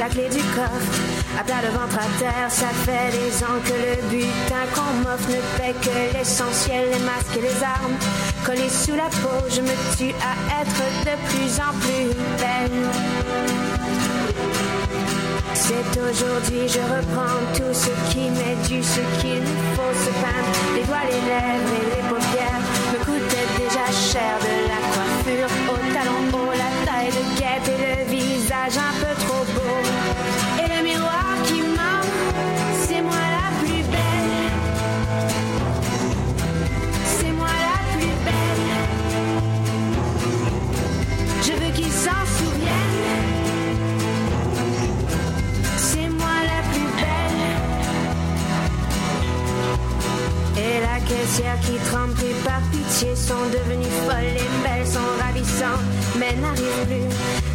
la clé du coffre. À plat de ventre à terre, ça fait des ans que le butin qu'on m'offre ne paie que l'essentiel, les masques et les armes. Collés sous la peau, je me tue à être de plus en plus belle. C'est aujourd'hui, je reprends tout ce qui m'est dû, ce qu'il faut se peindre. Les doigts, les lèvres et les paupières me coûtaient déjà cher de la coiffure Caissière qui trempe et par pitié sont devenues folles. Les belles sont ravissantes, mais n'arrivent plus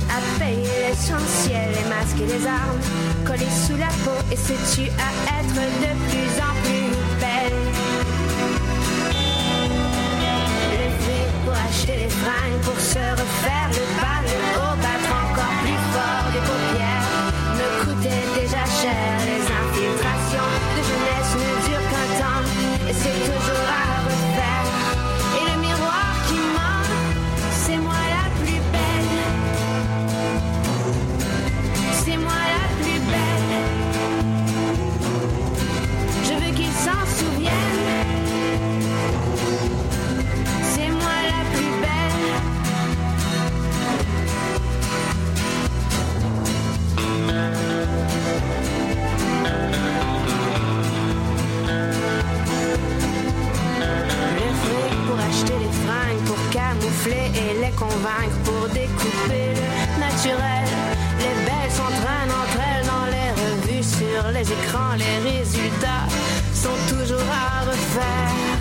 à payer l'essentiel. Les masques et les armes collés sous la peau et se tuent à être de plus en plus belles. Pour acheter les fringues, pour se refaire le et les convaincre, pour découper le naturel. Les belles s'entraînent entre elles dans les revues, sur les écrans, les résultats sont toujours à refaire.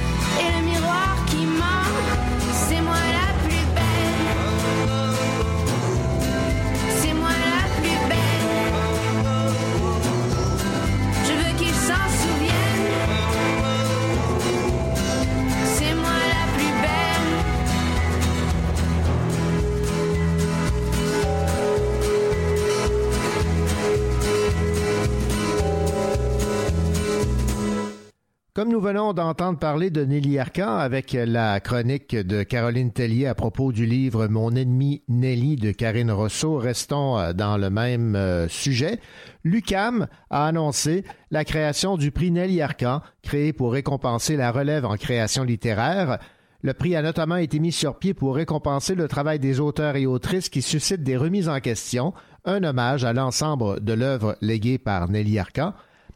Comme nous venons d'entendre parler de Nelly Arcan avec la chronique de Caroline Tellier à propos du livre Mon ennemi Nelly de Karine Rousseau, restons euh, dans le même euh, sujet. L'UCAM a annoncé la création du prix Nelly Arcan, créé pour récompenser la relève en création littéraire. Le prix a notamment été mis sur pied pour récompenser le travail des auteurs et autrices qui suscitent des remises en question, un hommage à l'ensemble de l'œuvre léguée par Nelly Arcan.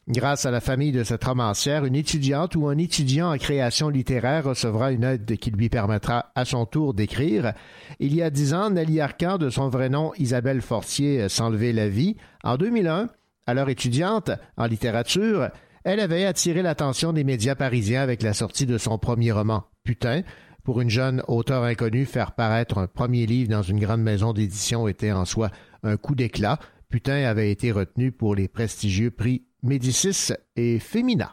Grâce à la famille de cette romancière, une étudiante ou un étudiant en création littéraire recevra une aide qui lui permettra à son tour d'écrire. Il y a dix ans, Nelly Arcan, de son vrai nom Isabelle Fortier, s'enlevait la vie. En 2001, alors étudiante en littérature, elle avait attiré l'attention des médias parisiens avec la sortie de son premier roman, Putain. Pour une jeune auteure inconnue, faire paraître un premier livre dans une grande maison d'édition était en soi un coup d'éclat. Putain avait été retenu pour les prestigieux prix Médicis et Femina.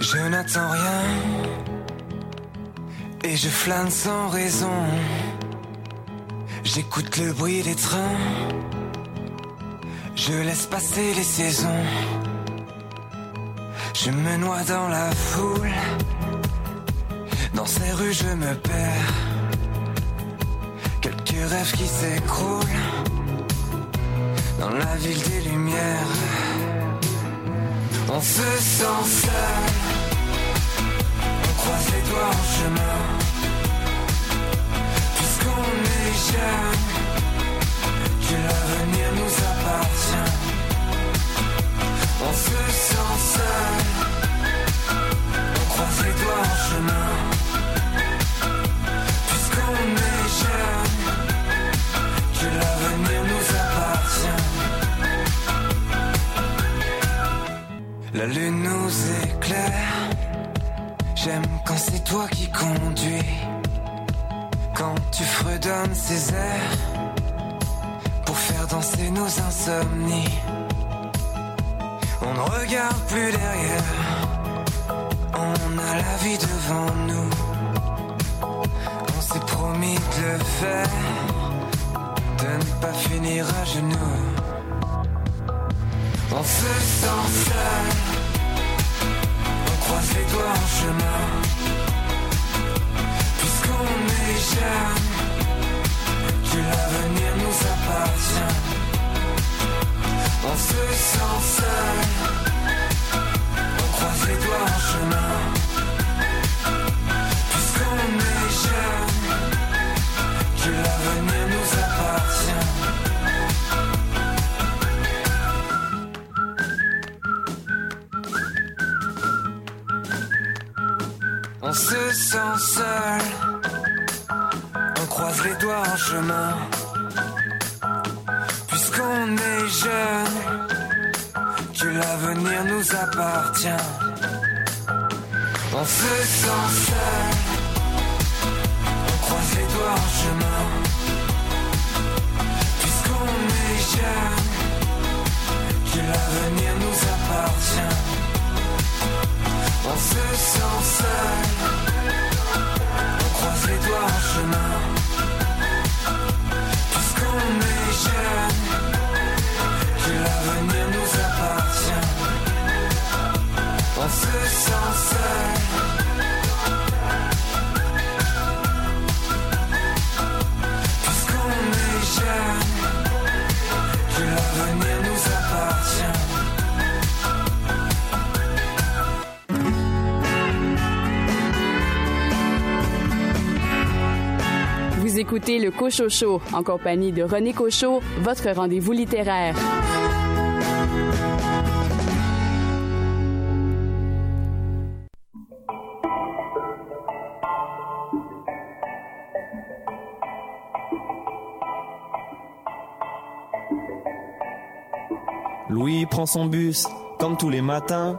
Je n'attends rien et je flâne sans raison. J'écoute le bruit des trains, je laisse passer les saisons. Je me noie dans la foule, dans ces rues je me perds. Quelques rêves qui s'écroulent dans la ville des lumières. On se sent seul, on croise les doigts en chemin. Puisqu'on est jeune, que l'avenir nous appartient. On se sent seul, La lune nous éclaire. J'aime quand c'est toi qui conduis. Quand tu fredonnes ces airs pour faire danser nos insomnies. On ne regarde plus derrière. On a la vie devant nous. On s'est promis de le faire. De ne pas finir à genoux. On se sent seul. On croise les doigts en chemin. Puisqu'on est jeune, que l'avenir nous appartient. On se sent seul. On croise les en chemin. Le Cochocho en compagnie de René Cochot, votre rendez-vous littéraire. Louis prend son bus, comme tous les matins.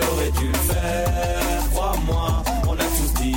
Il aurait dû le faire, crois-moi.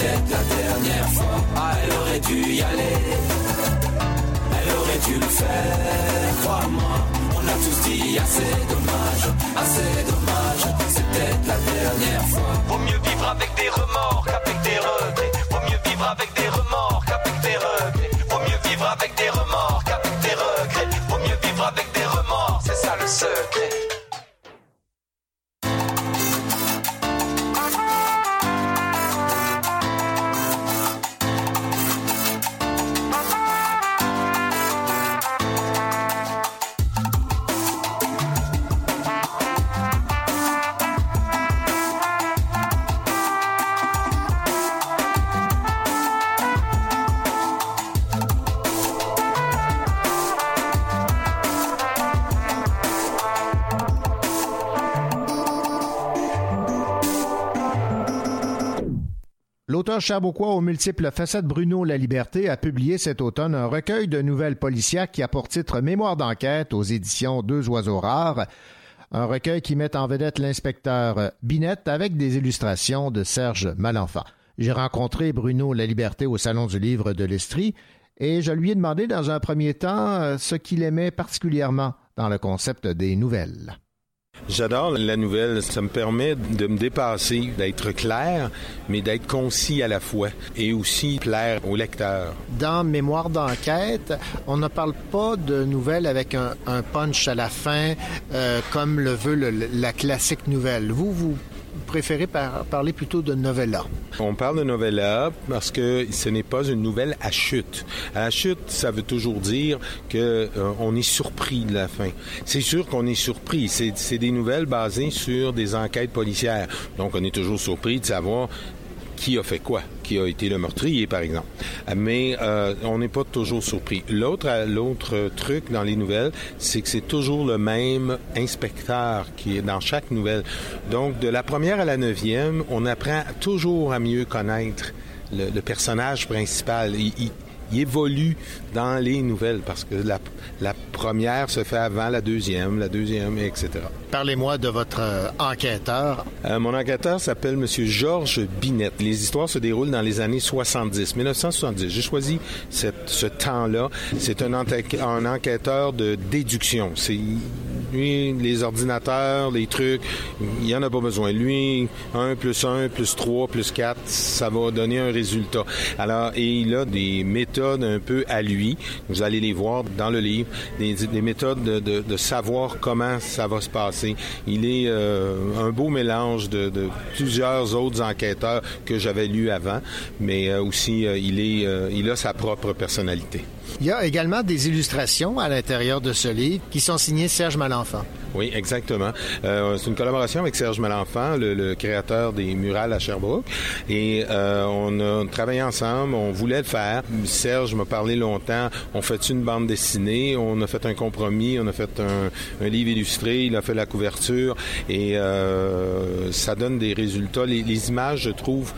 Peut-être la dernière fois. Ah, elle aurait dû y aller. Elle aurait dû le faire, crois-moi. On a tous dit assez dommage, assez dommage. C'est peut-être la dernière fois. Vaut mieux vivre avec des remords qu'avec des regrets. Vaut mieux vivre avec des remords qu'avec des regrets. Vaut mieux vivre avec des remords qu'avec des regrets. Vaut mieux vivre avec des remords, c'est ça le secret. L'auteur chabouquois aux multiples facettes Bruno La Liberté a publié cet automne un recueil de nouvelles policières qui a pour titre Mémoire d'enquête aux éditions Deux oiseaux rares. Un recueil qui met en vedette l'inspecteur Binette avec des illustrations de Serge Malenfant. J'ai rencontré Bruno La Liberté au Salon du Livre de l'Estrie et je lui ai demandé dans un premier temps ce qu'il aimait particulièrement dans le concept des nouvelles. J'adore la nouvelle. Ça me permet de me dépasser, d'être clair, mais d'être concis à la fois et aussi plaire au lecteur. Dans Mémoire d'enquête, on ne parle pas de nouvelles avec un, un punch à la fin euh, comme le veut la classique nouvelle. Vous, vous préférez par, parler plutôt de novella. On parle de novella parce que ce n'est pas une nouvelle à chute. À chute, ça veut toujours dire que euh, on est surpris de la fin. C'est sûr qu'on est surpris. C'est des nouvelles basées sur des enquêtes policières. Donc, on est toujours surpris de savoir qui a fait quoi, qui a été le meurtrier, par exemple. Mais euh, on n'est pas toujours surpris. L'autre, l'autre truc dans les nouvelles, c'est que c'est toujours le même inspecteur qui est dans chaque nouvelle. Donc, de la première à la neuvième, on apprend toujours à mieux connaître le, le personnage principal. Il évolue dans les nouvelles parce que la, la, première se fait avant la deuxième, la deuxième, etc. Parlez-moi de votre euh, enquêteur. Euh, mon enquêteur s'appelle Monsieur Georges Binette. Les histoires se déroulent dans les années 70, 1970. J'ai choisi cette, ce temps-là. C'est un, un enquêteur de déduction. C'est lui, les ordinateurs, les trucs, il n'y en a pas besoin. Lui, 1 plus 1 plus 3 plus 4, ça va donner un résultat. Alors, et il a des méthodes un peu à lui. Vous allez les voir dans le livre. Des, des méthodes de, savoir comment ça va se passer. Il est euh, un beau mélange de, de, plusieurs autres enquêteurs que j'avais lus avant, mais euh, aussi euh, il, est, il a sa propre personnalité. Il y a également des illustrations à l'intérieur de ce livre qui sont signées Serge Malenfant. Oui, exactement. Euh, c'est une collaboration avec Serge Malenfant, le, le, créateur des murales à Sherbrooke. Et euh, on a travaillé ensemble, on voulait le faire. Serge m'a parlé longtemps, on fait une bande dessinée, on a fait un compromis, on a fait un, un livre illustré, il a fait la couverture et euh, ça donne des résultats. Les, les images, je trouve,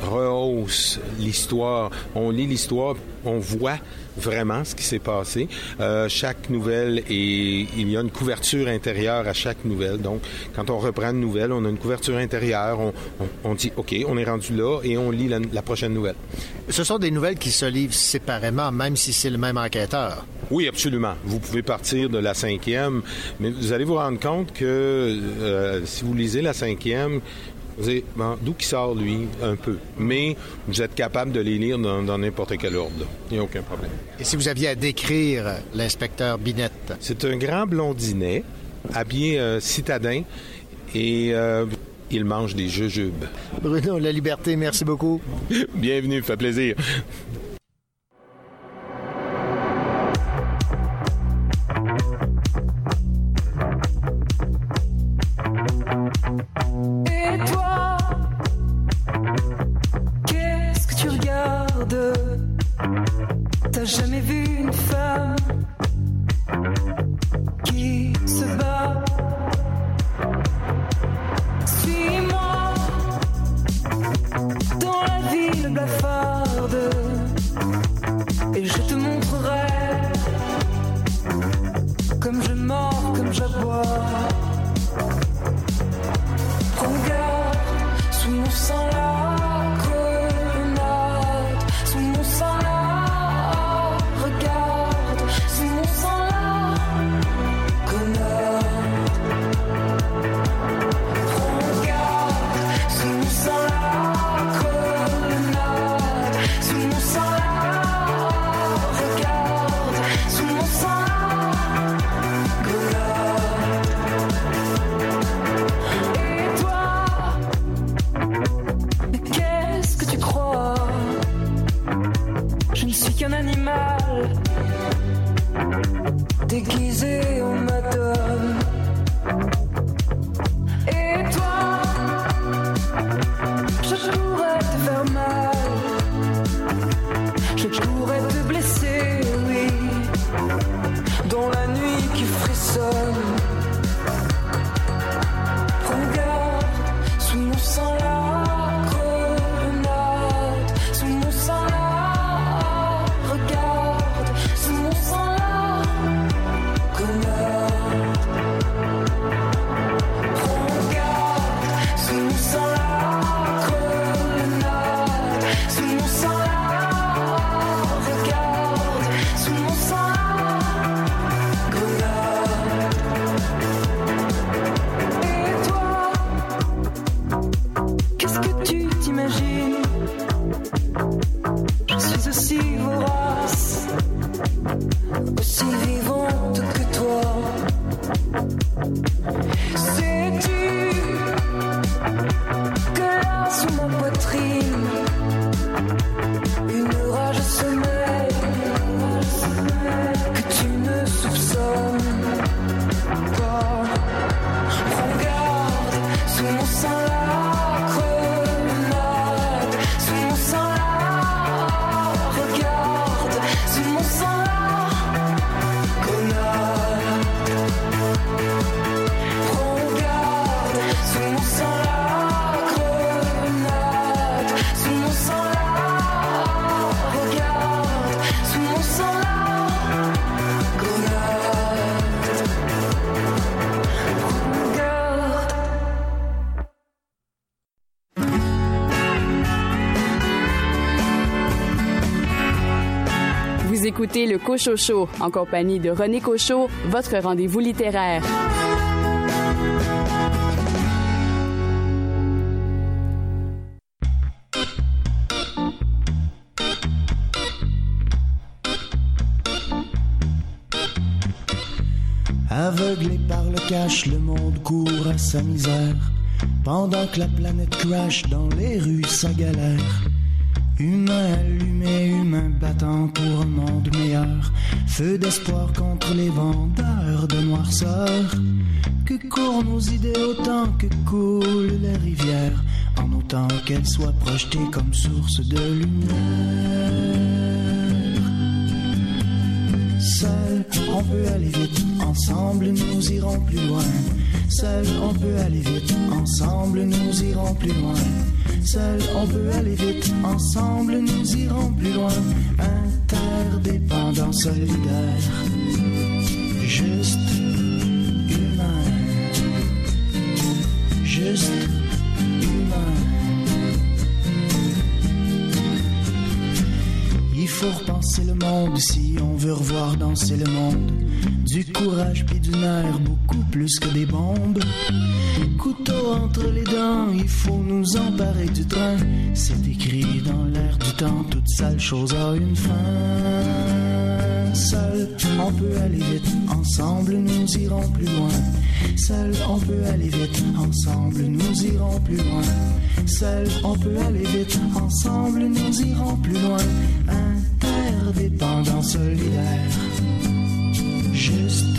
rehaussent l'histoire. On lit l'histoire, on voit vraiment ce qui s'est passé. Euh, chaque nouvelle et il y a une couverture intérieure à chaque nouvelle. Donc, quand on reprend une nouvelle, on a une couverture intérieure. On, on, on dit OK, on est rendu là et on lit la, la, prochaine nouvelle. Ce sont des nouvelles qui se livrent séparément, même si c'est le même enquêteur. Oui, absolument. Vous pouvez partir de la cinquième, mais vous allez vous rendre compte que euh, si vous lisez la cinquième, vous bon, d'où qui sort, lui, un peu. Mais vous êtes capable de les lire dans n'importe quel ordre. Il n'y a aucun problème. Et si vous aviez à décrire l'inspecteur Binette? C'est un grand blondinet, habillé euh, citadin, et euh, il mange des jujubes. Bruno, la liberté, merci beaucoup. [laughs] Bienvenue, fait plaisir. de écoutez le Cochocho en compagnie de René Cochot, votre rendez-vous littéraire. Aveuglé par le cash, le monde court à sa misère. Pendant que la planète crash dans les rues, sa galère. Humain Feu d'espoir contre les vendeurs de noirceur. Que courent nos idées autant que coulent les rivières, en autant qu'elles soient projetées comme source de lumière. Seul, on peut aller vite, ensemble nous irons plus loin. Seul, on peut aller vite, ensemble nous irons plus loin. Seul, on peut aller vite, ensemble nous irons plus loin. Interdépendant, solidaire, juste humain. Juste faut repenser le monde si on veut revoir danser le monde. Du courage puis du nerf, beaucoup plus que des bombes. Couteau entre les dents, il faut nous emparer du train. C'est écrit dans l'air du temps, toute sale chose a une fin. Seul, on peut aller vite, ensemble nous irons plus loin. Seul, on peut aller vite, ensemble nous irons plus loin. Seul, on peut aller vite, ensemble nous irons plus loin. Interdépendant, solidaire, juste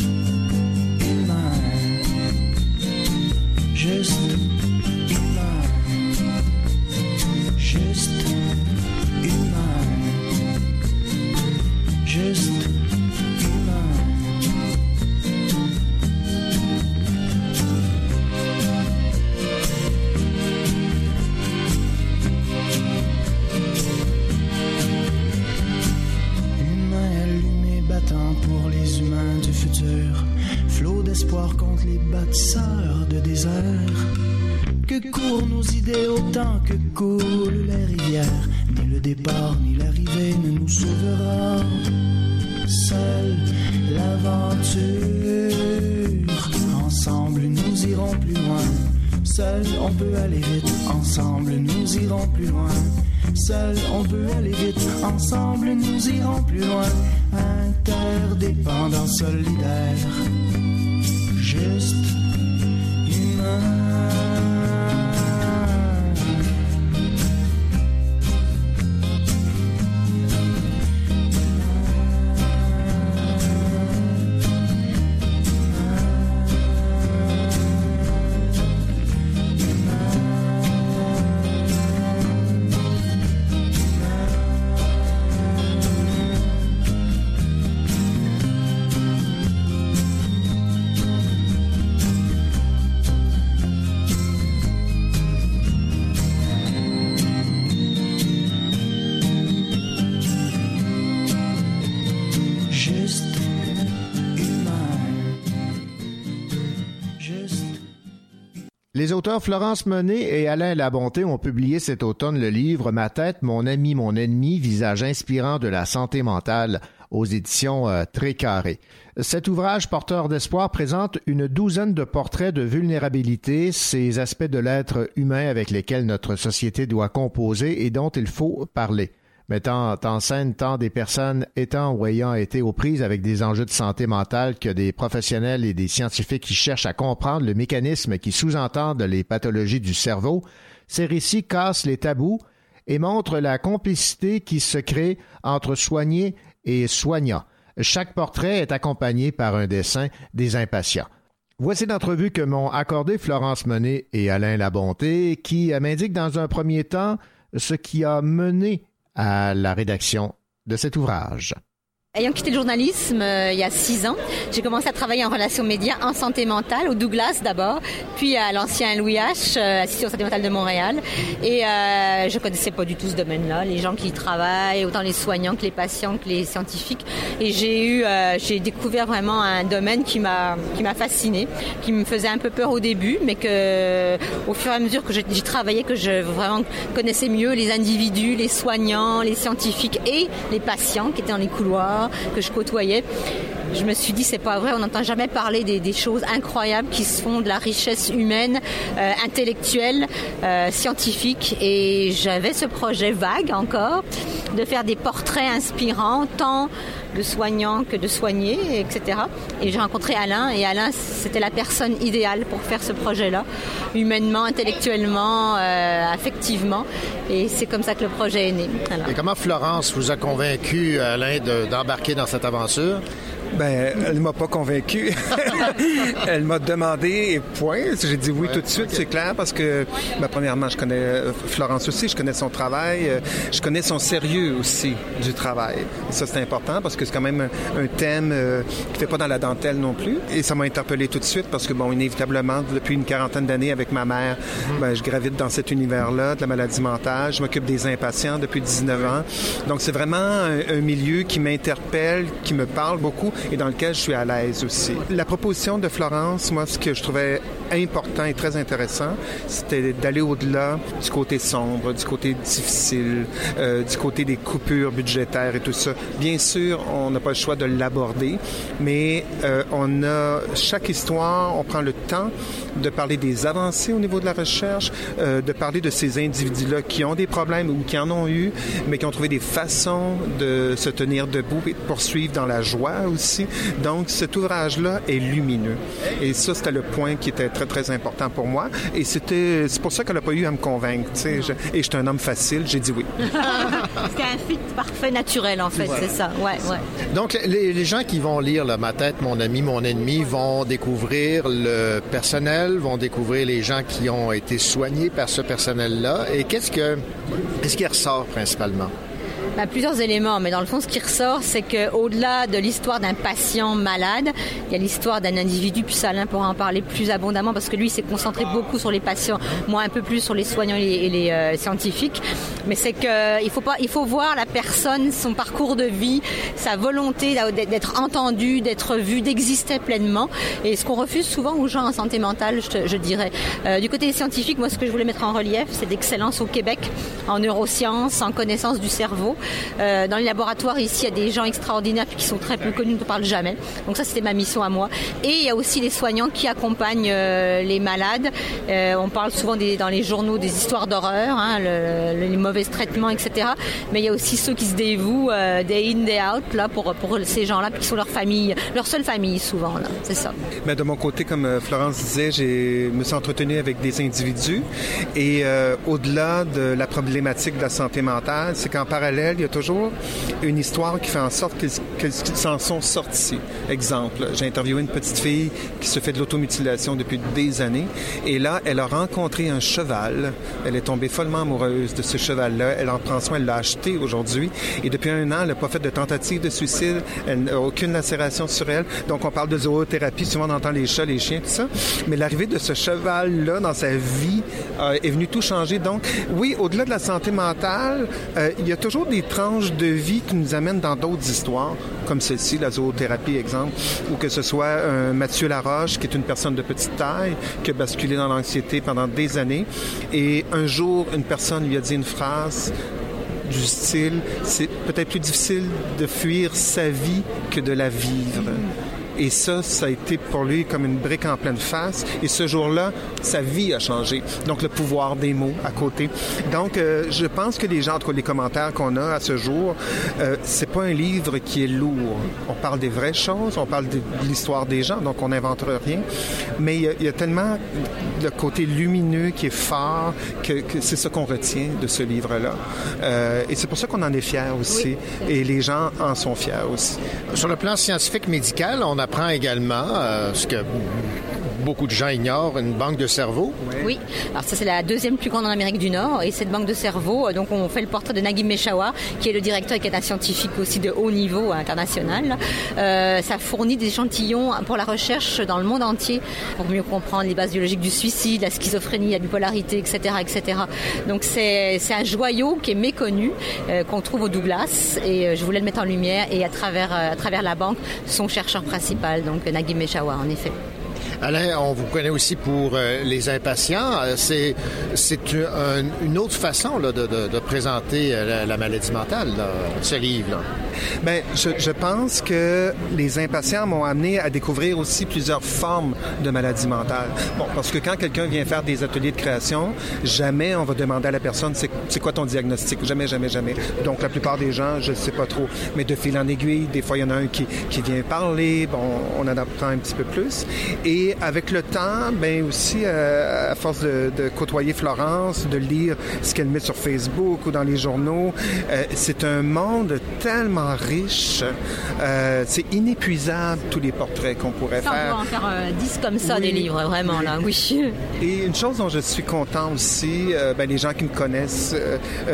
que coulent les rivières. Ni le départ ni l'arrivée ne nous sauvera. Seule l'aventure. Ensemble nous irons plus loin. Seul on peut aller vite. Ensemble nous irons plus loin. Seul on peut aller vite. Ensemble nous irons plus loin. Interdépendant, solidaire. Juste humain. Florence Monet et Alain Labonté ont publié cet automne le livre Ma tête, mon ami, mon ennemi, visage inspirant de la santé mentale aux éditions euh, Très Carré. Cet ouvrage porteur d'espoir présente une douzaine de portraits de vulnérabilité, ces aspects de l'être humain avec lesquels notre société doit composer et dont il faut parler mettant en scène tant des personnes étant ou ayant été aux prises avec des enjeux de santé mentale que des professionnels et des scientifiques qui cherchent à comprendre le mécanisme qui sous-entendent les pathologies du cerveau, ces récits cassent les tabous et montrent la complicité qui se crée entre soignés et soignants. Chaque portrait est accompagné par un dessin des impatients. Voici l'entrevue que m'ont accordé Florence Monet et Alain Labonté, qui m'indiquent dans un premier temps ce qui a mené à la rédaction de cet ouvrage. Ayant quitté le journalisme euh, il y a six ans, j'ai commencé à travailler en relations médias en santé mentale, au Douglas d'abord, puis à l'ancien Louis H, euh, Institut santé mentale de Montréal. Et euh, je connaissais pas du tout ce domaine-là, les gens qui y travaillent, autant les soignants que les patients, que les scientifiques. Et j'ai eu, euh, j'ai découvert vraiment un domaine qui m'a, qui m'a fasciné, qui me faisait un peu peur au début, mais que, au fur et à mesure que j'y travaillais, que je vraiment connaissais mieux les individus, les soignants, les scientifiques et les patients qui étaient dans les couloirs que je côtoyais. Je me suis dit, c'est pas vrai, on n'entend jamais parler des, choses incroyables qui se font de la richesse humaine, euh, intellectuelle, euh, scientifique. Et j'avais ce projet vague encore de faire des portraits inspirants, tant de soignants que de soignés, etc. Et j'ai rencontré Alain, et Alain, c'était la personne idéale pour faire ce projet-là, humainement, intellectuellement, euh, affectivement. Et c'est comme ça que le projet est né. Et comment Florence vous a convaincu, Alain, d'embarquer dans cette aventure? Ben, elle m'a pas convaincu. [laughs] elle m'a demandé et point. J'ai dit oui tout de suite, c'est clair, parce que, ben, premièrement, je connais euh, Florence aussi, je connais son travail, euh, je connais son sérieux aussi du travail. Et ça, c'est important parce que c'est quand même un, thème euh, qui fait pas dans la dentelle non plus. Et ça m'a interpellé tout de suite parce que, bon, inévitablement, depuis une quarantaine d'années avec ma mère, mhm. ben, je gravite dans cet univers-là de la maladie mentale. Je m'occupe des impatients depuis 19 ans. Donc, c'est vraiment un milieu qui m'interpelle, qui me parle beaucoup et dans lequel je suis à l'aise aussi. La proposition de Florence, moi, ce que je trouvais important et très intéressant, c'était d'aller au-delà du côté sombre, du côté difficile, euh, du côté des coupures budgétaires et tout ça. Bien sûr, on n'a pas le choix de l'aborder, mais euh, on a chaque histoire, on prend le temps de parler des avancées au niveau de la recherche, euh, de parler de ces individus-là qui ont des problèmes ou qui en ont eu, mais qui ont trouvé des façons de se tenir debout et de poursuivre dans la joie aussi. Donc, cet ouvrage-là est lumineux. Et ça, c'était le point qui était très, très important pour moi. Et c'était, c'est pour ça qu'elle n'a pas eu à me convaincre. Je, et j'étais un homme facile, j'ai dit oui. [laughs] c'était un fit parfait, naturel, en fait, c'est ça. Ouais, ouais. Donc, les, gens qui vont lire Ma tête, mon ami, mon ennemi vont découvrir le personnel, vont découvrir les gens qui ont été soignés par ce personnel-là. Et qu'est-ce que, qu'est-ce qui ressort principalement? Bah, plusieurs éléments, mais dans le fond, ce qui ressort, c'est qu'au-delà de l'histoire d'un patient malade, il y a l'histoire d'un individu, puis Alain pourra en parler plus abondamment parce que lui s'est concentré beaucoup sur les patients, moi un peu plus sur les soignants et les, euh, scientifiques. Mais c'est qu'il faut pas, il faut voir la personne, son parcours de vie, sa volonté d'être entendu, d'être vu, d'exister pleinement. Et ce qu'on refuse souvent aux gens en santé mentale, je, dirais. Euh, du côté scientifique, moi, ce que je voulais mettre en relief, c'est d'excellence au Québec en neurosciences, en connaissance du cerveau. Euh, dans les laboratoires ici, il y a des gens extraordinaires qui sont très peu connus, on ne parle jamais. Donc ça, c'était ma mission à moi. Et il y a aussi les soignants qui accompagnent euh, les malades. Euh, on parle souvent dans les journaux des histoires d'horreur, hein, les mauvais traitements, etc. Mais il y a aussi ceux qui se dévouent day in, day out là, pour, pour ces gens-là, qui sont leur famille, leur seule famille souvent. C'est ça. Mais de mon côté, comme Florence disait, je me suis entretenu avec des individus. Et au-delà de la problématique de la santé mentale, c'est qu'en parallèle, il y a toujours une histoire qui fait en sorte qu'ils s'en sont sortis. Exemple, j'ai interviewé une petite fille qui se fait de l'automutilation depuis des années et là, elle a rencontré un cheval. Elle est tombée follement amoureuse de ce cheval-là. Elle en prend soin, elle l'a acheté aujourd'hui et depuis un an, elle n'a pas fait de tentative de suicide. Elle n'a aucune lacération sur elle. Donc, on parle de zoothérapie. Souvent, on entend les chats, les chiens, tout ça. Mais l'arrivée de ce cheval-là dans sa vie euh, est venue tout changer. Donc, oui, au-delà de la santé mentale, euh, il y a toujours des tranches de vie qui nous amènent dans d'autres histoires, comme celle-ci, la zoothérapie, exemple, ou que ce soit Mathieu Laroche, qui est une personne de petite taille, qui a basculé dans l'anxiété pendant des années, et un jour, une personne lui a dit une phrase du style, c'est peut-être plus difficile de fuir sa vie que de la vivre. Et ça, ça a été pour lui comme une brique en pleine face. Et ce jour-là, sa vie a changé. Donc, le pouvoir des mots à côté. Donc, euh, je pense que les gens, entre les commentaires qu'on a à ce jour, euh, c'est pas un livre qui est lourd. On parle des vraies choses, on parle de, l'histoire des gens, donc on n'invente rien. Mais il y, a tellement le côté lumineux qui est fort que, c'est ce qu'on retient de ce livre-là. Euh, et c'est pour ça qu'on en est fiers aussi. Et les gens en sont fiers aussi. Sur le plan scientifique médical, on a apprend également euh, ce que beaucoup de gens ignorent, une banque de cerveau. Oui, alors ça c'est la deuxième plus grande en Amérique du Nord et cette banque de cerveau, euh, donc on fait le portrait de Naguib Meshawa, qui est le directeur et qui est un scientifique aussi de haut niveau international. Euh, ça fournit des échantillons pour la recherche dans le monde entier pour mieux comprendre les bases biologiques du suicide, la schizophrénie, la bipolarité, etc. etc. Donc c'est un joyau qui est méconnu, qu'on trouve au Douglas et je voulais le mettre en lumière et à travers, la banque, son chercheur principal donc Nagui Meshawa, en effet. Alain, on vous connaît aussi pour euh, les impatients. Euh, c'est c'est une autre façon là, de, présenter euh, la, maladie mentale, là, ce livre. Bien, je, je, pense que les impatients m'ont amené à découvrir aussi plusieurs formes de maladie mentale. Bon, parce que quand quelqu'un vient faire des ateliers de création, jamais on va demander à la personne c'est quoi ton diagnostic? Jamais, jamais, jamais. Donc, la plupart des gens, je ne sais pas trop. Mais de fil en aiguille, des fois, il y en a un qui, qui vient parler. Bon, on en apprend un petit peu plus. Et avec le temps, ben aussi, euh, à force de, de, côtoyer Florence, de lire ce qu'elle met sur Facebook ou dans les journaux, euh, c'est un monde tellement riche. Euh, c'est inépuisable, tous les portraits qu'on pourrait ça, faire. On pourrait en faire 10 comme ça, des livres, vraiment, là, oui. [laughs] Et une chose dont je suis content aussi, ben, les gens qui me connaissent,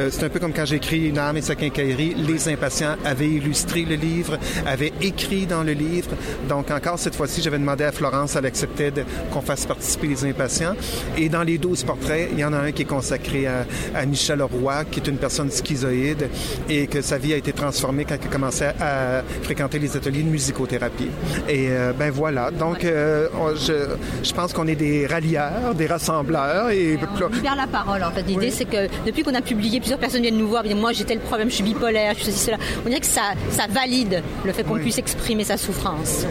c'est un peu comme quand j'ai écrit Une âme et sa quincaillerie, les impatients avaient illustré le livre, avaient écrit dans le livre. Donc encore cette fois-ci, j'avais demandé à Florence, elle acceptait qu'on fasse participer les impatients. Et dans les 12 portraits, il y en a un qui est consacré à, à Michel Roy, qui est une personne schizoïde et que sa vie a été transformée quand il a commencé à, fréquenter les ateliers de musicothérapie. Et euh, ben voilà, donc euh, je, je, pense qu'on est des rallieurs, des rassembleurs. Et, on libère la parole en fait. L'idée c'est que depuis qu'on a publié, plusieurs personnes viennent nous voir, disent moi j'ai tel problème, je suis bipolaire, je suis ceci, cela. On dirait que ça, ça valide le fait qu'on puisse exprimer sa souffrance.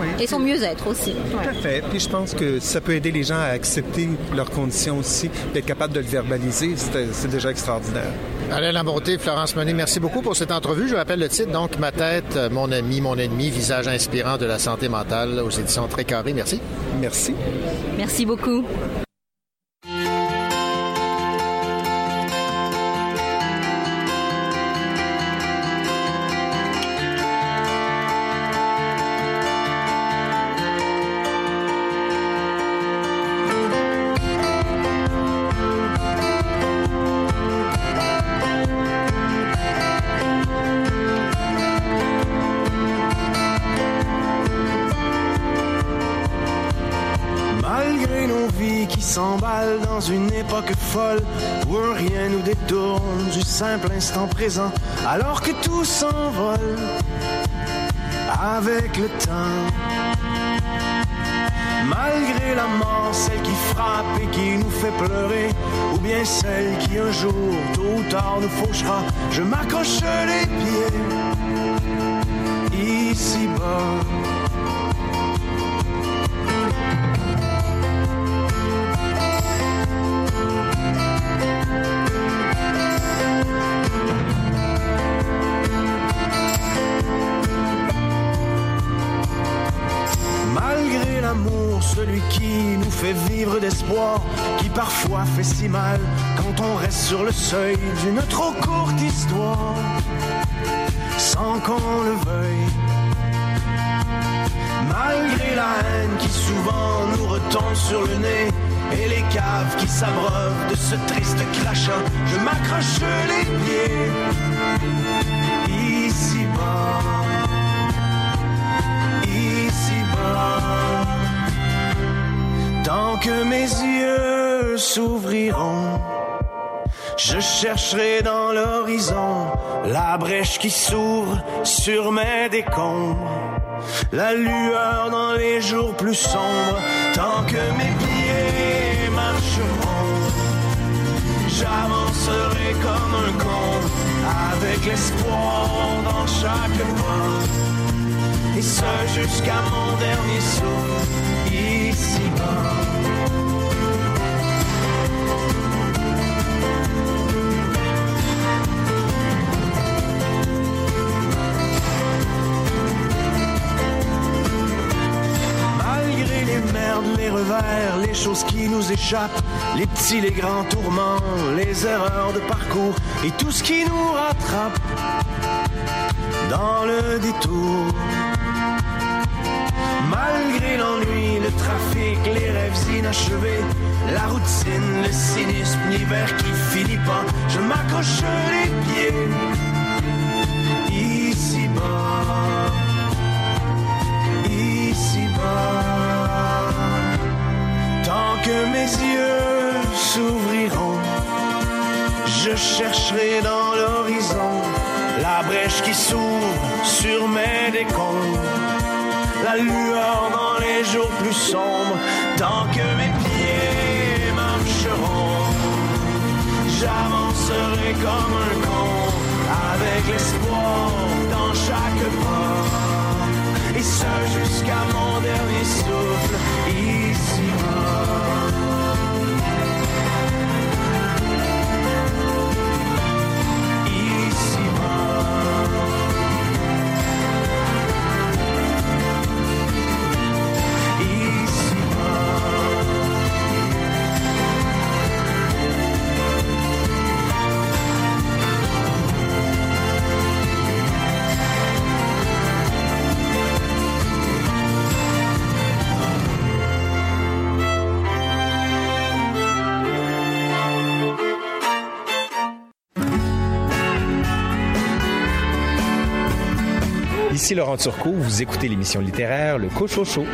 Ouais. Et son mieux-être aussi. Tout à fait. Puis je pense que ça peut aider les gens à accepter leurs conditions aussi, d'être capable de le verbaliser, c'est déjà extraordinaire. Alain Labonté, Florence Monet, merci beaucoup pour cette entrevue. Je rappelle le titre, donc, Ma tête, mon ami, mon ennemi, visage inspirant de la santé mentale aux éditions Très Carré. Merci. Merci. Merci beaucoup. Simple instant présent, alors que tout s'envole avec le temps. Malgré la mort, celle qui frappe et qui nous fait pleurer, ou bien celle qui un jour, tôt ou tard, nous fauchera, je m'accroche les pieds ici qui parfois fait si mal quand on reste sur le seuil d'une trop courte histoire, sans qu'on le veuille. Malgré la haine qui souvent nous retombe sur le nez, et les caves qui s'abreuvent de ce triste crachat, je m'accroche les pieds ici bas, ici bas. Tant que mes yeux s'ouvriront, je chercherai dans l'horizon la brèche qui s'ouvre sur mes décombres, la lueur dans les jours plus sombres. Tant que mes pieds marcheront, j'avancerai comme un con, avec l'espoir dans chaque pas, et ce jusqu'à mon dernier souffle les choses qui nous échappent, les petits, les grands tourments, les erreurs de parcours et tout ce qui nous rattrape dans le détour Malgré l'ennui, le trafic, les rêves inachevés, la routine, le cynisme, l'hiver qui finit pas, je m'accroche les pieds. Ici bas, ici bas, tant que mes yeux s'ouvriront, je chercherai dans l'horizon la brèche qui s'ouvre sur mes décombres la lueur dans les jours plus sombres, tant que mes pieds marcheront, j'avancerai comme un con, avec l'espoir dans chaque pas, et ce jusqu'à mon dernier souffle ici. -bas. Laurent Turcot, vous écoutez l'émission littéraire Le Cochocho.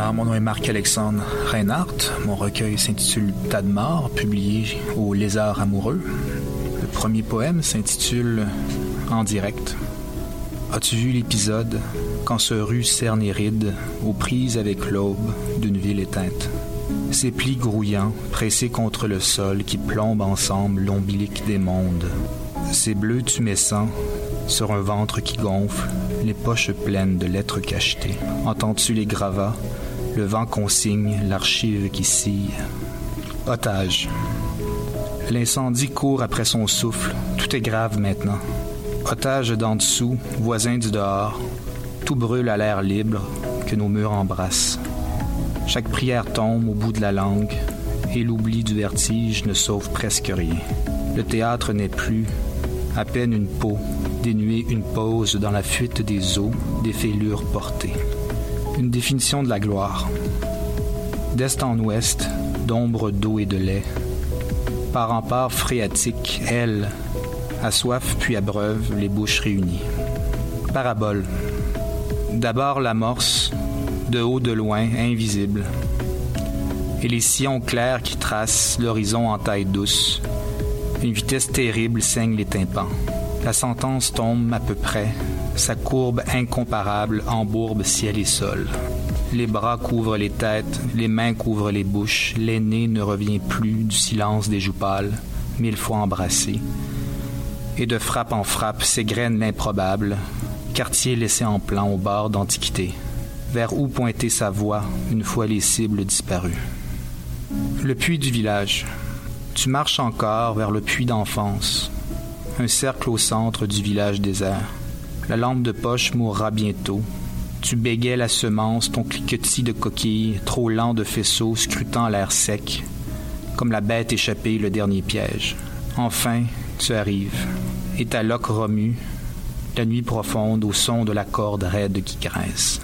Alors, mon nom est Marc-Alexandre Reinhardt. Mon recueil s'intitule Tas publié au Lézard amoureux. Le premier poème s'intitule En direct. As-tu vu l'épisode quand se rue cerne et ride aux prises avec l'aube d'une ville éteinte? Ses plis grouillants, pressés contre le sol qui plombe ensemble l'ombilic des mondes? Ses bleus tumescents sur un ventre qui gonfle, les poches pleines de lettres cachetées. Entends-tu les gravats? Le vent consigne l'archive qui scie. Otage. L'incendie court après son souffle. Tout est grave maintenant. Otage d'en dessous, voisin du dehors. Tout brûle à l'air libre que nos murs embrassent. Chaque prière tombe au bout de la langue et l'oubli du vertige ne sauve presque rien. Le théâtre n'est plus, à peine une peau, dénuée une pause dans la fuite des eaux, des fêlures portées. Une définition de la gloire. D'est en ouest, d'ombre d'eau et de lait. Par rempart phréatique, elle, à soif puis abreuve les bouches réunies. Parabole. D'abord l'amorce, de haut de loin, invisible. Et les sillons clairs qui tracent l'horizon en taille douce. Une vitesse terrible saigne les tympans. La sentence tombe à peu près, sa courbe incomparable embourbe ciel et sol. Les bras couvrent les têtes, les mains couvrent les bouches, l'aîné ne revient plus du silence des joues pâles, mille fois embrassé. Et de frappe en frappe s'égrène l'improbable, quartier laissé en plan au bord d'Antiquité, vers où pointer sa voix une fois les cibles disparues? Le puits du village. Tu marches encore vers le puits d'enfance, un cercle au centre du village désert. La lampe de poche mourra bientôt. Tu bégais la semence, ton cliquetis de coquilles, trop lent de faisceaux, scrutant l'air sec, comme la bête échappée le dernier piège. Enfin, tu arrives, et ta loque remue, la nuit profonde au son de la corde raide qui grince.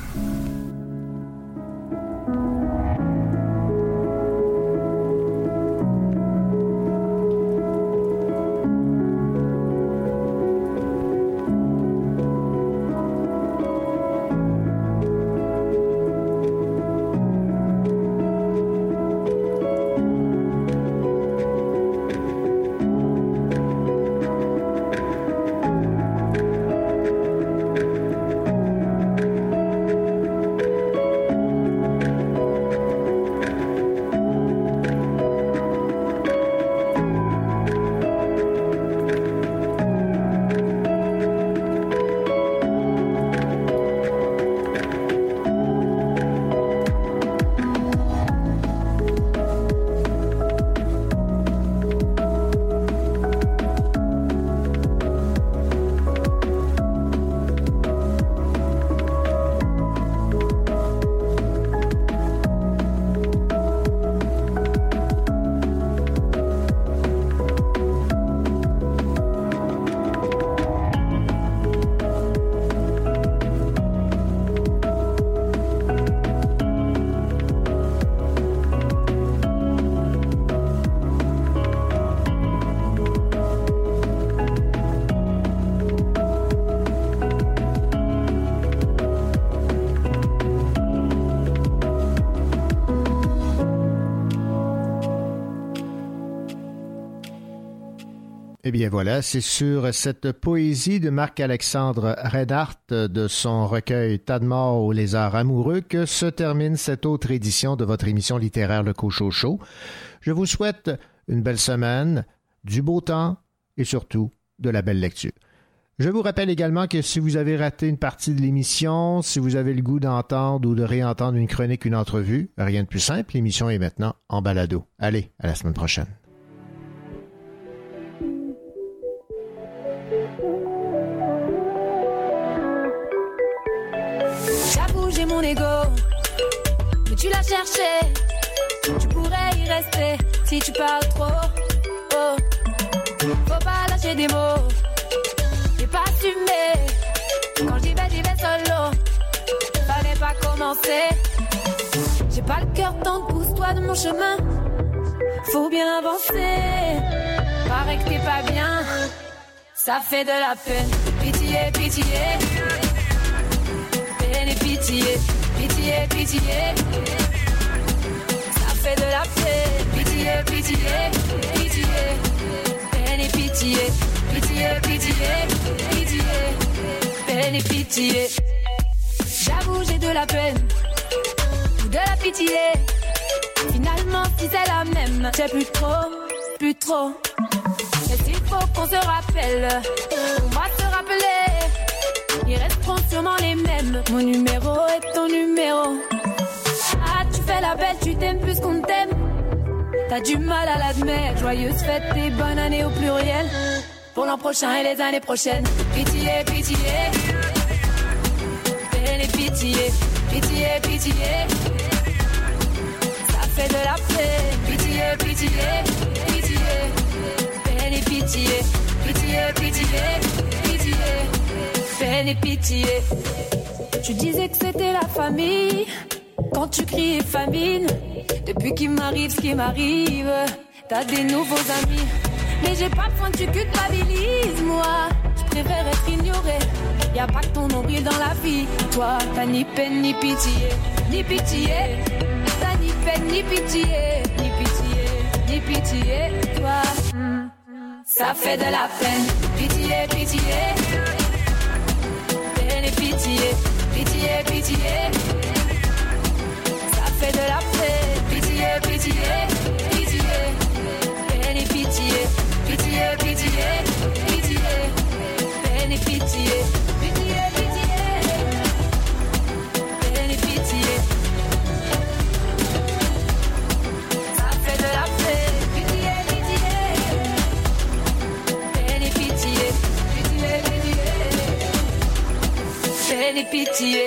Eh bien voilà, c'est sur cette poésie de Marc-Alexandre Reinhardt de son recueil Tas de morts aux amoureux que se termine cette autre édition de votre émission littéraire Le Cochocho. Je vous souhaite une belle semaine, du beau temps et surtout de la belle lecture. Je vous rappelle également que si vous avez raté une partie de l'émission, si vous avez le goût d'entendre ou de réentendre une chronique, une entrevue, rien de plus simple, l'émission est maintenant en balado. Allez, à la semaine prochaine. Mais tu l'as cherché. Tu pourrais y rester si tu parles trop. Oh. Faut pas lâcher des mots et pas assumer. Quand j'y vais, j'y vais solo. Fallait pas commencer. J'ai pas le cœur tant pousse-toi de mon chemin. Faut bien avancer. Paraît que t'es pas bien. Ça fait de la peine. Pitié, pitié pitié, pitié, pitié. Ça fait de la paix, pitié, pitié, pitié. Peine et pitié, pitié, pitié, pitié. Peine et pitié. J'avoue, j'ai de la peine, de la pitié. Finalement, si c'est la même, c'est plus trop, plus trop. Mais il faut qu'on se rappelle, on va se rappeler ils resteront sûrement les mêmes. Mon numéro est ton numéro. Ah, tu fais la belle, tu t'aimes plus qu'on t'aime. T'as du mal à l'admettre. Joyeuse fête et bonne année au pluriel. Pour l'an prochain et les années prochaines. Pitié, pitié. Et pitié. Pitié, pitié. Ça fait de la paix. Pitié, pitié. Pitié. Et pitié. Pitié, pitié peine et pitié. Tu disais que c'était la famille quand tu criais famine. Depuis qu'il m'arrive ce qui m'arrive, t'as des nouveaux amis. Mais j'ai pas besoin que tu culpabilises, moi. Je préfère être ignoré. Y a pas que ton nombril dans la vie. Toi, t'as ni peine ni pitié, ni pitié. T'as ni peine ni pitié, ni pitié, ni pitié. Toi, hmm, ça fait de la peine. Pitié, pitié pitié, pitié, pitié. Ça fait de la paix, pitié, pitié, pitié. Peine pitié, pitié, pitié, pitié. Peine pitié, pitié,